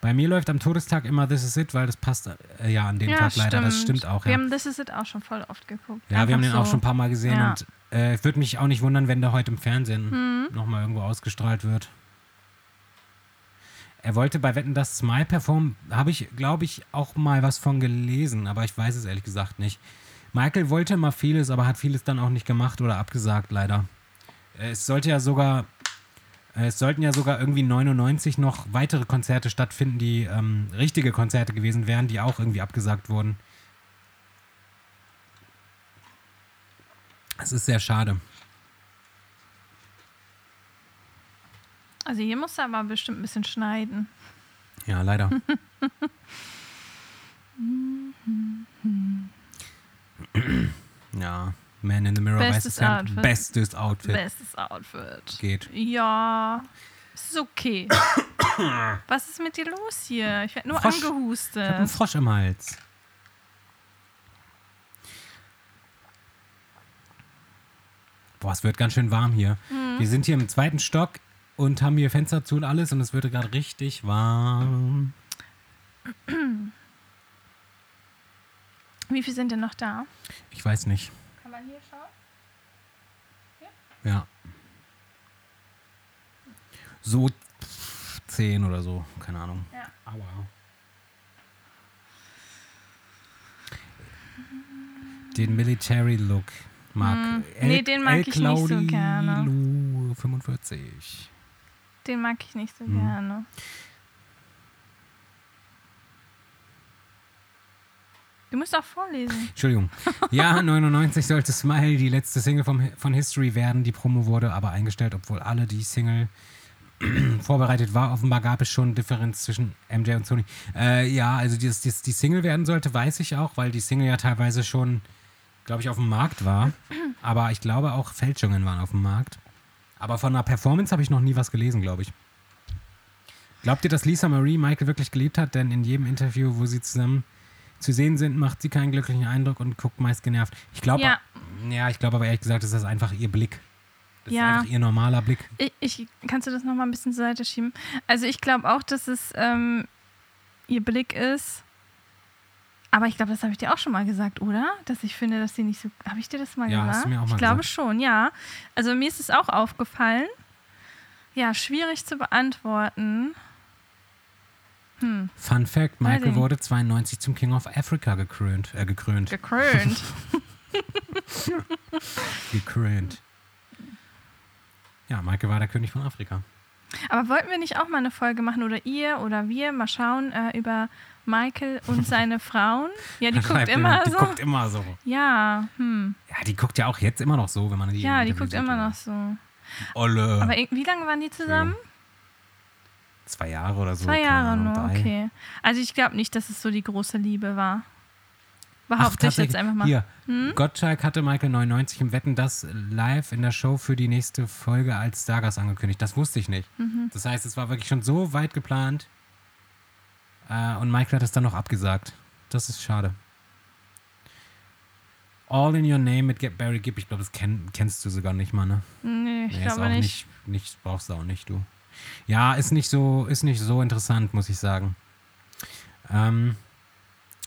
Bei mir läuft am Todestag immer This Is It, weil das passt äh, ja an dem Tag leider. Das stimmt auch. Wir ja. haben This Is It auch schon voll oft geguckt. Ja, wir haben den Einfach auch so. schon ein paar Mal gesehen Ja. und äh, ich würde mich auch nicht wundern, wenn der heute im Fernsehen Mhm. nochmal irgendwo ausgestrahlt wird. Er wollte bei Wetten das Smile performen, habe ich, glaube ich, auch mal was von gelesen, aber ich weiß es ehrlich gesagt nicht. Michael wollte mal vieles, aber hat vieles dann auch nicht gemacht oder abgesagt, leider. Es sollte ja sogar, es sollten ja sogar irgendwie 99 noch weitere Konzerte stattfinden, die ähm, richtige Konzerte gewesen wären, die auch irgendwie abgesagt wurden. Es ist sehr schade. Also hier musst du aber bestimmt ein bisschen schneiden. Ja, leider. (laughs) ja, Man in the Mirror, Bestes weißes Hemd, Outfit. bestes Outfit. Bestes Outfit. Geht. Ja, ist okay. (coughs) Was ist mit dir los hier? Ich werde nur Frosch. Ich habe einen angehustet. Frosch im Hals. Boah, es wird ganz schön warm hier. Mhm. Wir sind hier im zweiten Stock und haben hier Fenster zu und alles und es wird gerade richtig warm. Wie viel sind denn noch da? Ich weiß nicht. Man hier schauen? Ja. So zehn oder so, keine Ahnung. Ja. Aua. Den Military Look mag. Hm. Nee, den mag ich nicht so gerne. Claudilu 45. Den mag ich nicht so Mhm. gerne. Du musst auch vorlesen. Entschuldigung. Ja, (laughs) 99 sollte Smile die letzte Single vom, von History werden. Die Promo wurde aber eingestellt, obwohl alle die Single (clears throat) vorbereitet war. Offenbar gab es schon Differenz zwischen MJ und Sony. Äh, ja, also dass die, die Single werden sollte, weiß ich auch, weil die Single ja teilweise schon, glaube ich, auf dem Markt war. (clears throat) Aber ich glaube auch Fälschungen waren auf dem Markt. Aber von einer Performance habe ich noch nie was gelesen, glaube ich. Glaubt ihr, dass Lisa Marie Michael wirklich geliebt hat? Denn in jedem Interview, wo sie zusammen zu sehen sind, macht sie keinen glücklichen Eindruck und guckt meist genervt. Ich glaube, Ja. ja. ich glaube aber ehrlich gesagt, ist das einfach ihr Blick. Das Ja. ist einfach ihr normaler Blick. Ich, ich, kannst du das nochmal ein bisschen zur Seite schieben? Also ich glaube auch, dass es ähm, ihr Blick ist. Aber ich glaube, das habe ich dir auch schon mal gesagt, oder? Dass ich finde, dass sie nicht so. Habe ich dir das mal Ja, gesagt? hast du mir auch mal ich glaube gesagt. schon, ja. Also mir ist es auch aufgefallen. Ja, schwierig zu beantworten. Hm, Fun Fact: Michael wurde 92 zum King of Africa gekrönt. Äh, gekrönt. gekrönt. (laughs) gekrönt. Ja, Michael war der König von Afrika. Aber wollten wir nicht auch mal eine Folge machen oder ihr oder wir mal schauen äh, über Michael und seine (laughs) Frauen? Ja, die guckt immer jemand, so. Die guckt immer so. ja, hm. Ja, die guckt ja auch jetzt immer noch so, wenn man die Ja, die guckt immer noch so. Olle. Aber wie lange waren die zusammen? Zwei Jahre oder so. Zwei Jahre Ahnung, nur, drei. okay. Also ich glaube nicht, dass es so die große Liebe war. Ach, Behaupte ich jetzt einfach mal. Hm? Hier, Gottschalk hatte Michael 99 im Wetten das live in der Show für die nächste Folge als Stargast angekündigt. Das wusste ich nicht. Mhm. Das heißt, es war wirklich schon so weit geplant. Äh, und Michael hat es dann noch abgesagt. Das ist schade. All in Your Name mit Barry Gibb. Ich glaube, das kenn, kennst du sogar nicht mal, ne? Nee, ich Nee, glaube nicht. nicht. nicht. Brauchst du auch nicht, du. Ja, ist nicht so, ist nicht so interessant, muss ich sagen. Ähm,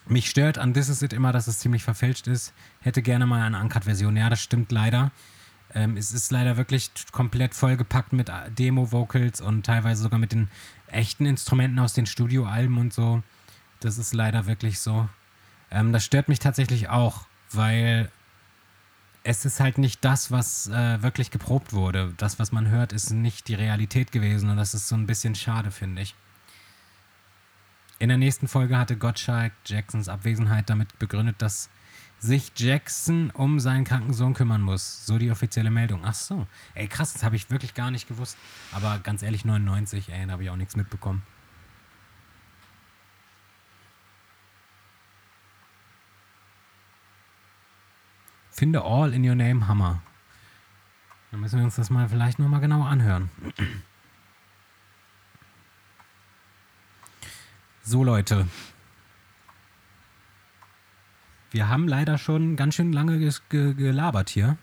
mich stört an This Is It immer, dass es ziemlich verfälscht ist. Hätte gerne mal eine Uncut-Version. Ja, das stimmt leider. Ähm, es ist leider wirklich komplett vollgepackt mit äh, Demo-Vocals und teilweise sogar mit den echten Instrumenten aus den Studioalben und so. Das ist leider wirklich so. Ähm, das stört mich tatsächlich auch, weil es ist halt nicht das, was äh, wirklich geprobt wurde. Das, was man hört, ist nicht die Realität gewesen und das ist so ein bisschen schade, finde ich. In der nächsten Folge hatte Gottschalk Jacksons Abwesenheit damit begründet, dass sich Jackson um seinen kranken Sohn kümmern muss. So die offizielle Meldung. Ach so. Ey, krass, das habe ich wirklich gar nicht gewusst. Aber ganz ehrlich, 99, ey, da habe ich auch nichts mitbekommen. Finde All in Your Name Hammer. Dann müssen wir uns das mal vielleicht nochmal genau anhören. So, Leute. Wir haben leider schon ganz schön lange gelabert hier.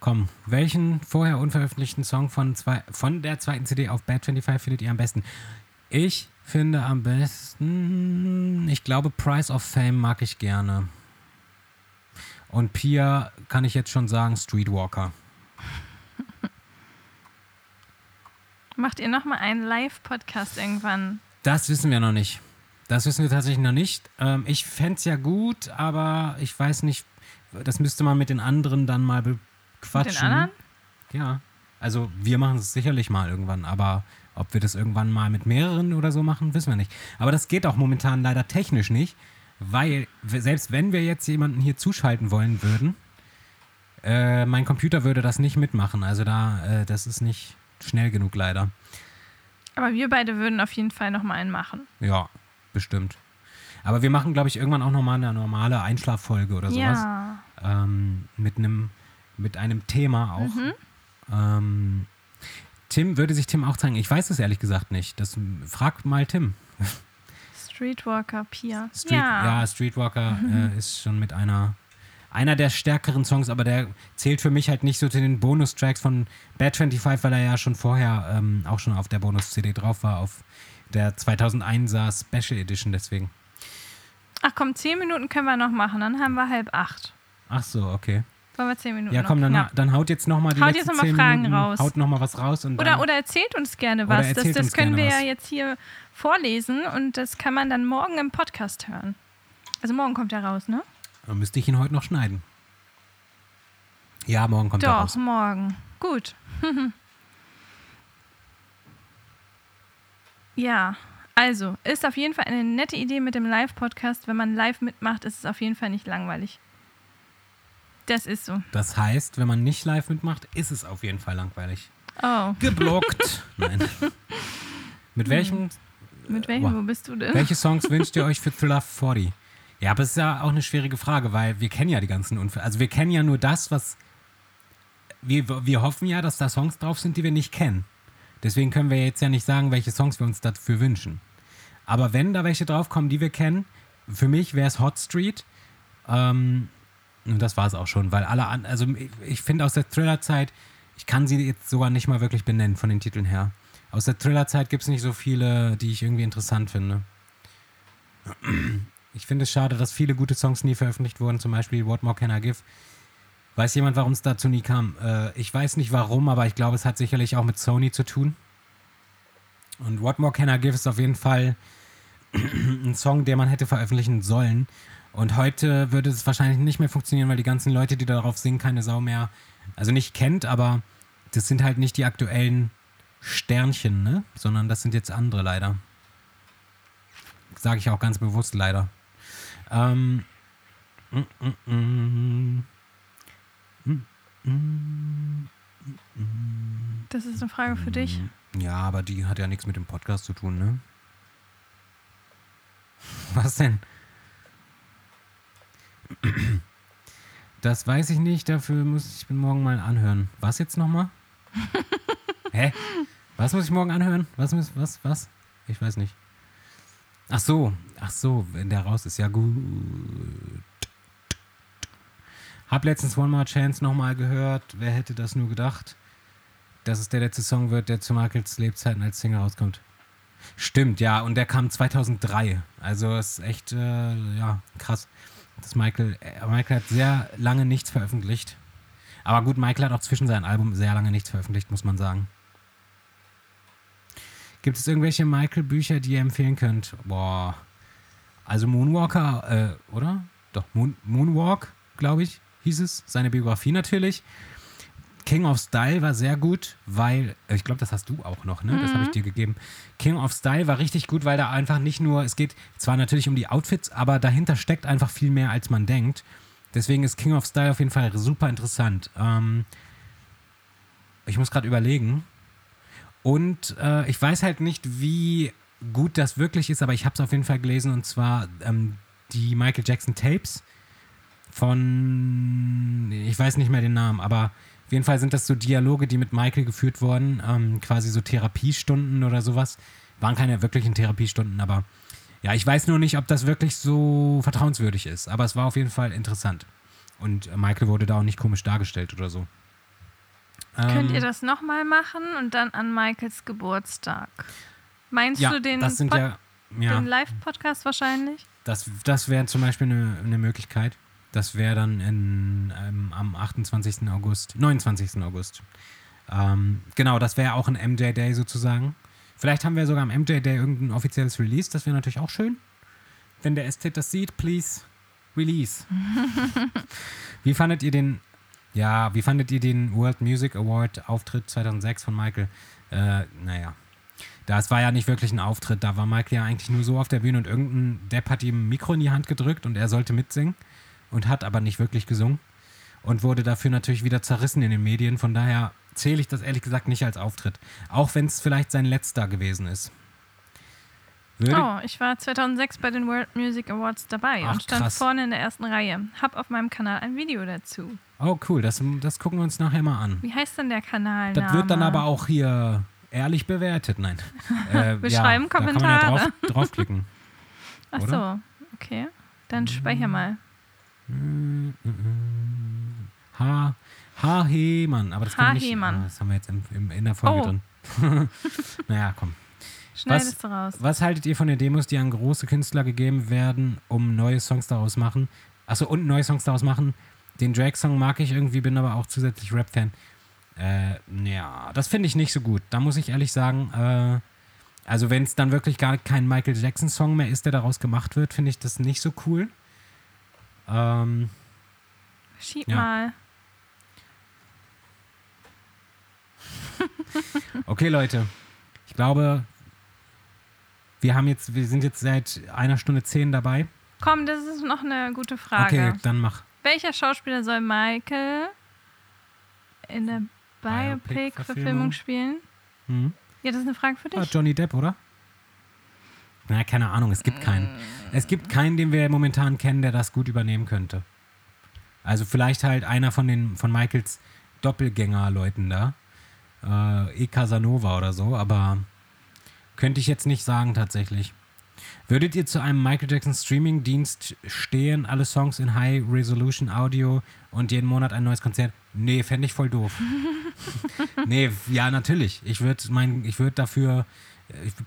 Komm, welchen vorher unveröffentlichten Song von, zwei, von der zweiten CD auf Bad 25 findet ihr am besten? Ich finde am besten, ich glaube, Price of Fame mag ich gerne. Und Pia kann ich jetzt schon sagen, Streetwalker. (laughs) Macht ihr nochmal einen Live-Podcast irgendwann? Das wissen wir noch nicht. Das wissen wir tatsächlich noch nicht. Ähm, ich fände es ja gut, aber ich weiß nicht, das müsste man mit den anderen dann mal bequatschen. Mit den anderen? Ja. Also wir machen es sicherlich mal irgendwann, aber ob wir das irgendwann mal mit mehreren oder so machen, wissen wir nicht. Aber das geht auch momentan leider technisch nicht, weil selbst wenn wir jetzt jemanden hier zuschalten wollen würden, äh, mein Computer würde das nicht mitmachen. Also da, äh, das ist nicht schnell genug leider. Aber wir beide würden auf jeden Fall nochmal einen machen. Ja, bestimmt. Aber wir machen, glaube ich, irgendwann auch nochmal eine normale Einschlaffolge oder sowas. Ja. Ähm, mit einem mit einem Thema auch. Mhm. Ähm, Tim, würde sich Tim auch zeigen? Ich weiß es ehrlich gesagt nicht. Das frag mal Tim. (laughs) Streetwalker, Pia. Street, ja. ja. Streetwalker äh, ist schon mit einer einer der stärkeren Songs, aber der zählt für mich halt nicht so zu den Bonustracks von Bad 25, weil er ja schon vorher ähm, auch schon auf der Bonus-CD drauf war, auf der 2001er Special Edition deswegen. Ach komm, zehn Minuten können wir noch machen, dann haben wir halb acht. Ach so, okay. Wollen wir zehn Minuten Ja, komm, dann, Ja. dann haut jetzt nochmal die Haut jetzt noch mal zehn Fragen Minuten, raus. haut nochmal was raus und Oder, oder erzählt uns gerne was. Das, das können wir ja jetzt hier vorlesen und das kann man dann morgen im Podcast hören. Also morgen kommt er raus, ne? dann müsste ich ihn heute noch schneiden. Ja, morgen kommt er Doch, raus. morgen. Gut. (laughs) ja, also ist auf jeden Fall eine nette Idee mit dem Live-Podcast. Wenn man live mitmacht, ist es auf jeden Fall nicht langweilig. Das ist so. Das heißt, wenn man nicht live mitmacht, ist es auf jeden Fall langweilig. Oh, Geblockt. (laughs) Nein. Mit welchen, mit welchem, wo bist du denn? welche Songs (laughs) wünscht ihr euch für Thriller 40? Ja, aber es ist ja auch eine schwierige Frage, weil wir kennen ja die ganzen Unfälle. Also wir kennen ja nur das, was. Wir, wir hoffen ja, dass da Songs drauf sind, die wir nicht kennen. Deswegen können wir jetzt ja nicht sagen, welche Songs wir uns dafür wünschen. Aber wenn da welche draufkommen, die wir kennen, für mich wäre es Hot Street. Ähm, und das war es auch schon, weil alle an, also ich, ich finde aus der Thriller-Zeit, ich kann sie jetzt sogar nicht mal wirklich benennen von den Titeln her. Aus der Thriller-Zeit gibt es nicht so viele, die ich irgendwie interessant finde. Ich finde es schade, dass viele gute Songs nie veröffentlicht wurden, zum Beispiel What More Can I Give. Weiß jemand, warum es dazu nie kam? Äh, ich weiß nicht warum, aber ich glaube, es hat sicherlich auch mit Sony zu tun. Und What More Can I Give ist auf jeden Fall (clears throat) ein Song, den man hätte veröffentlichen sollen. Und heute würde es wahrscheinlich nicht mehr funktionieren, weil die ganzen Leute, die darauf singen, keine Sau mehr, also nicht kennt, aber das sind halt nicht die aktuellen Sternchen, ne? Sondern das sind jetzt andere leider. Sage ich auch ganz bewusst leider. Ähm, mm, mm, mm. Das ist eine Frage für dich. Ja, aber die hat ja nichts mit dem Podcast zu tun, ne? Was denn? Das weiß ich nicht, dafür muss ich morgen mal anhören. Was jetzt nochmal? (laughs) Hä? Was muss ich morgen anhören? Was muss, was, was? Ich weiß nicht. Ach so, ach so, wenn der raus ist, ja gut. Hab letztens One More Chance nochmal gehört. Wer hätte das nur gedacht? Dass es der letzte Song wird, der zu Michaels Lebzeiten als Single rauskommt. Stimmt, ja, und der kam 2003. Also ist echt, äh, ja, krass. Das Michael, äh, Michael hat sehr lange nichts veröffentlicht. Aber gut, Michael hat auch zwischen seinen Alben sehr lange nichts veröffentlicht, muss man sagen. Gibt es irgendwelche Michael-Bücher, die ihr empfehlen könnt? Boah. Also Moonwalker, äh, oder? Doch, Moon, Moonwalk, glaube ich, hieß es. Seine Biografie natürlich. King of Style war sehr gut, weil, ich glaube, das hast du auch noch, ne? Das habe ich dir gegeben. King of Style war richtig gut, weil da einfach nicht nur, es geht zwar natürlich um die Outfits, aber dahinter steckt einfach viel mehr, als man denkt. Deswegen ist King of Style auf jeden Fall super interessant. Ähm, ich muss gerade überlegen. Und äh, ich weiß halt nicht, wie gut das wirklich ist, aber ich habe es auf jeden Fall gelesen und zwar ähm, die Michael Jackson Tapes von, ich weiß nicht mehr den Namen, aber auf jeden Fall sind das so Dialoge, die mit Michael geführt wurden, ähm, quasi so Therapiestunden oder sowas. Waren keine wirklichen Therapiestunden, aber ja, ich weiß nur nicht, ob das wirklich so vertrauenswürdig ist. Aber es war auf jeden Fall interessant. Und äh, Michael wurde da auch nicht komisch dargestellt oder so. Könnt Ähm, ihr das nochmal machen und dann an Michaels Geburtstag? Meinst ja, du den, ja, ja den Live-Podcast wahrscheinlich? das, das wäre zum Beispiel eine, eine Möglichkeit. Das wäre dann in, ähm, am 28. August, 29. August. Ähm, genau, das wäre auch ein MJ Day sozusagen. Vielleicht haben wir sogar am MJ Day irgendein offizielles Release. Das wäre natürlich auch schön. Wenn der Ästhet das sieht, please release. (laughs) wie fandet ihr den, ja, wie fandet ihr den World Music Award Auftritt 2006 von Michael? Äh, naja, das war ja nicht wirklich ein Auftritt. Da war Michael ja eigentlich nur so auf der Bühne und irgendein Depp hat ihm ein Mikro in die Hand gedrückt und er sollte mitsingen und hat aber nicht wirklich gesungen und wurde dafür natürlich wieder zerrissen in den Medien. Von daher zähle ich das ehrlich gesagt nicht als Auftritt. Auch wenn es vielleicht sein letzter gewesen ist. Würde, Oh, ich war 2006 bei den World Music Awards dabei Ach, und stand krass. vorne in der ersten Reihe. Hab auf meinem Kanal ein Video dazu. oh, cool. Das, das gucken wir uns nachher mal an. Wie heißt denn der Kanal? Das wird dann aber auch hier ehrlich bewertet. Nein. (laughs) Äh, Wir ja, schreiben Da kann man ja Kommentare. drauf, draufklicken. Ach oder? so, okay. Dann speicher mal. H. H. Hemann. Aber das, wir nicht, H. Hemann. ah, das haben wir jetzt im, im, in der Folge Oh. drin. (laughs) naja, komm. Schneidest du raus. Was haltet ihr von den Demos, die an große Künstler gegeben werden, um neue Songs daraus machen? Achso, und neue Songs daraus machen. Den Drake-Song mag ich irgendwie, bin aber auch zusätzlich Rap-Fan. Äh, ja, das finde ich nicht so gut. Da muss ich ehrlich sagen, äh, also wenn es dann wirklich gar kein Michael Jackson-Song mehr ist, der daraus gemacht wird, finde ich das nicht so cool. Ähm, Schieb ja. mal. (laughs) okay, Leute. Ich glaube, wir haben jetzt, wir sind jetzt seit einer Stunde zehn dabei. Komm, das ist noch eine gute Frage. Okay, dann mach. Welcher Schauspieler soll Michael in der Biopic-Verfilmung? Biopic-Verfilmung spielen? Hm? Ja, das ist eine Frage für dich. Ah, Johnny Depp, oder? Na, keine Ahnung, es gibt keinen. Es gibt keinen, den wir momentan kennen, der das gut übernehmen könnte. Also vielleicht halt einer von den von Michaels Doppelgänger-Leuten da. Äh, E. Casanova oder so, aber könnte ich jetzt nicht sagen tatsächlich. Würdet ihr zu einem Michael Jackson Streaming-Dienst stehen, alle Songs in High Resolution Audio und jeden Monat ein neues Konzert? Nee, fände ich voll doof. (laughs) nee, ja, natürlich. Ich würde ich würde dafür würd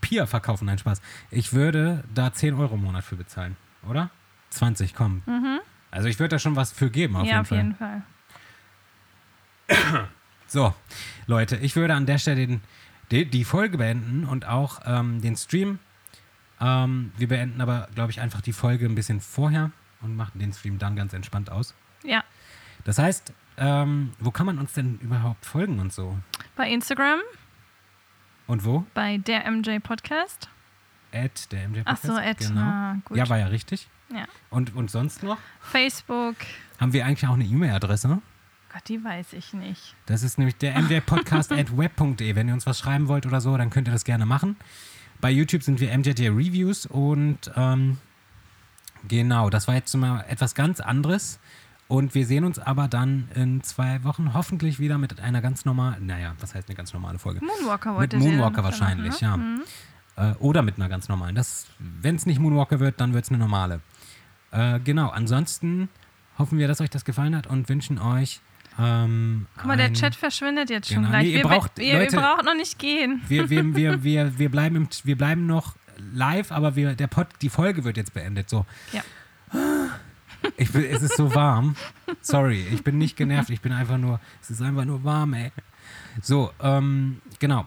Pia verkaufen, nein, Spaß. Ich würde da 10 Euro im Monat für bezahlen, oder? 20, komm. Also ich würde da schon was für geben, auf Mhm. ja, jeden auf Fall. jeden Fall. (clears throat) So, Leute, ich würde an der Stelle den, die, die Folge beenden und auch ähm, den Stream. Ähm, wir beenden aber, glaube ich, einfach die Folge ein bisschen vorher und machen den Stream dann ganz entspannt aus. Ja. Das heißt, ähm, wo kann man uns denn überhaupt folgen und so? Bei Instagram, Und wo? bei der MJ Podcast. At der MJ Ach so, Podcast, at, Genau. ah. Ja, war ja richtig. Ja. Und, und sonst noch? Facebook. Haben wir eigentlich auch eine E-Mail-Adresse? Gott, die weiß ich nicht. Das ist nämlich der mjpodcast (laughs) at web.de. Wenn ihr uns was schreiben wollt oder so, dann könnt ihr das gerne machen. Bei YouTube sind wir MJT Reviews und ähm, genau, das war jetzt mal etwas ganz anderes. Und wir sehen uns aber dann in zwei Wochen hoffentlich wieder mit einer ganz normalen, naja, was heißt eine ganz normale Folge? Moonwalker Mit wollte der Moonwalker noch wahrscheinlich, ja. ne? Äh, oder mit einer ganz normalen. Wenn es nicht Moonwalker wird, dann wird es eine normale. Äh, genau, ansonsten hoffen wir, dass euch das gefallen hat und wünschen euch. Ähm, Guck mal, der Chat verschwindet jetzt schon Genau. gleich. Nee, ihr wir, braucht- wir, Leute- ihr braucht noch nicht gehen. Wir, wir, (laughs) wir, wir, wir, bleiben im, wir bleiben noch live, aber wir, der Pod, die Folge wird jetzt beendet. So. Ja. Ich bin, es ist so warm. Sorry, ich bin nicht genervt. Ich bin einfach nur, es ist einfach nur warm, ey. So, ähm, genau.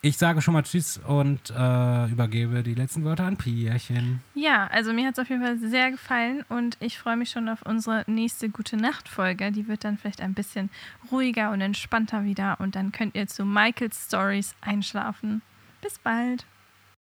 Ich sage schon mal Tschüss und äh, übergebe die letzten Worte an Pierchen. Ja, also mir hat es auf jeden Fall sehr gefallen und ich freue mich schon auf unsere nächste Gute Nacht Folge. Die wird dann vielleicht ein bisschen ruhiger und entspannter wieder und dann könnt ihr zu Michaels Stories einschlafen. Bis bald.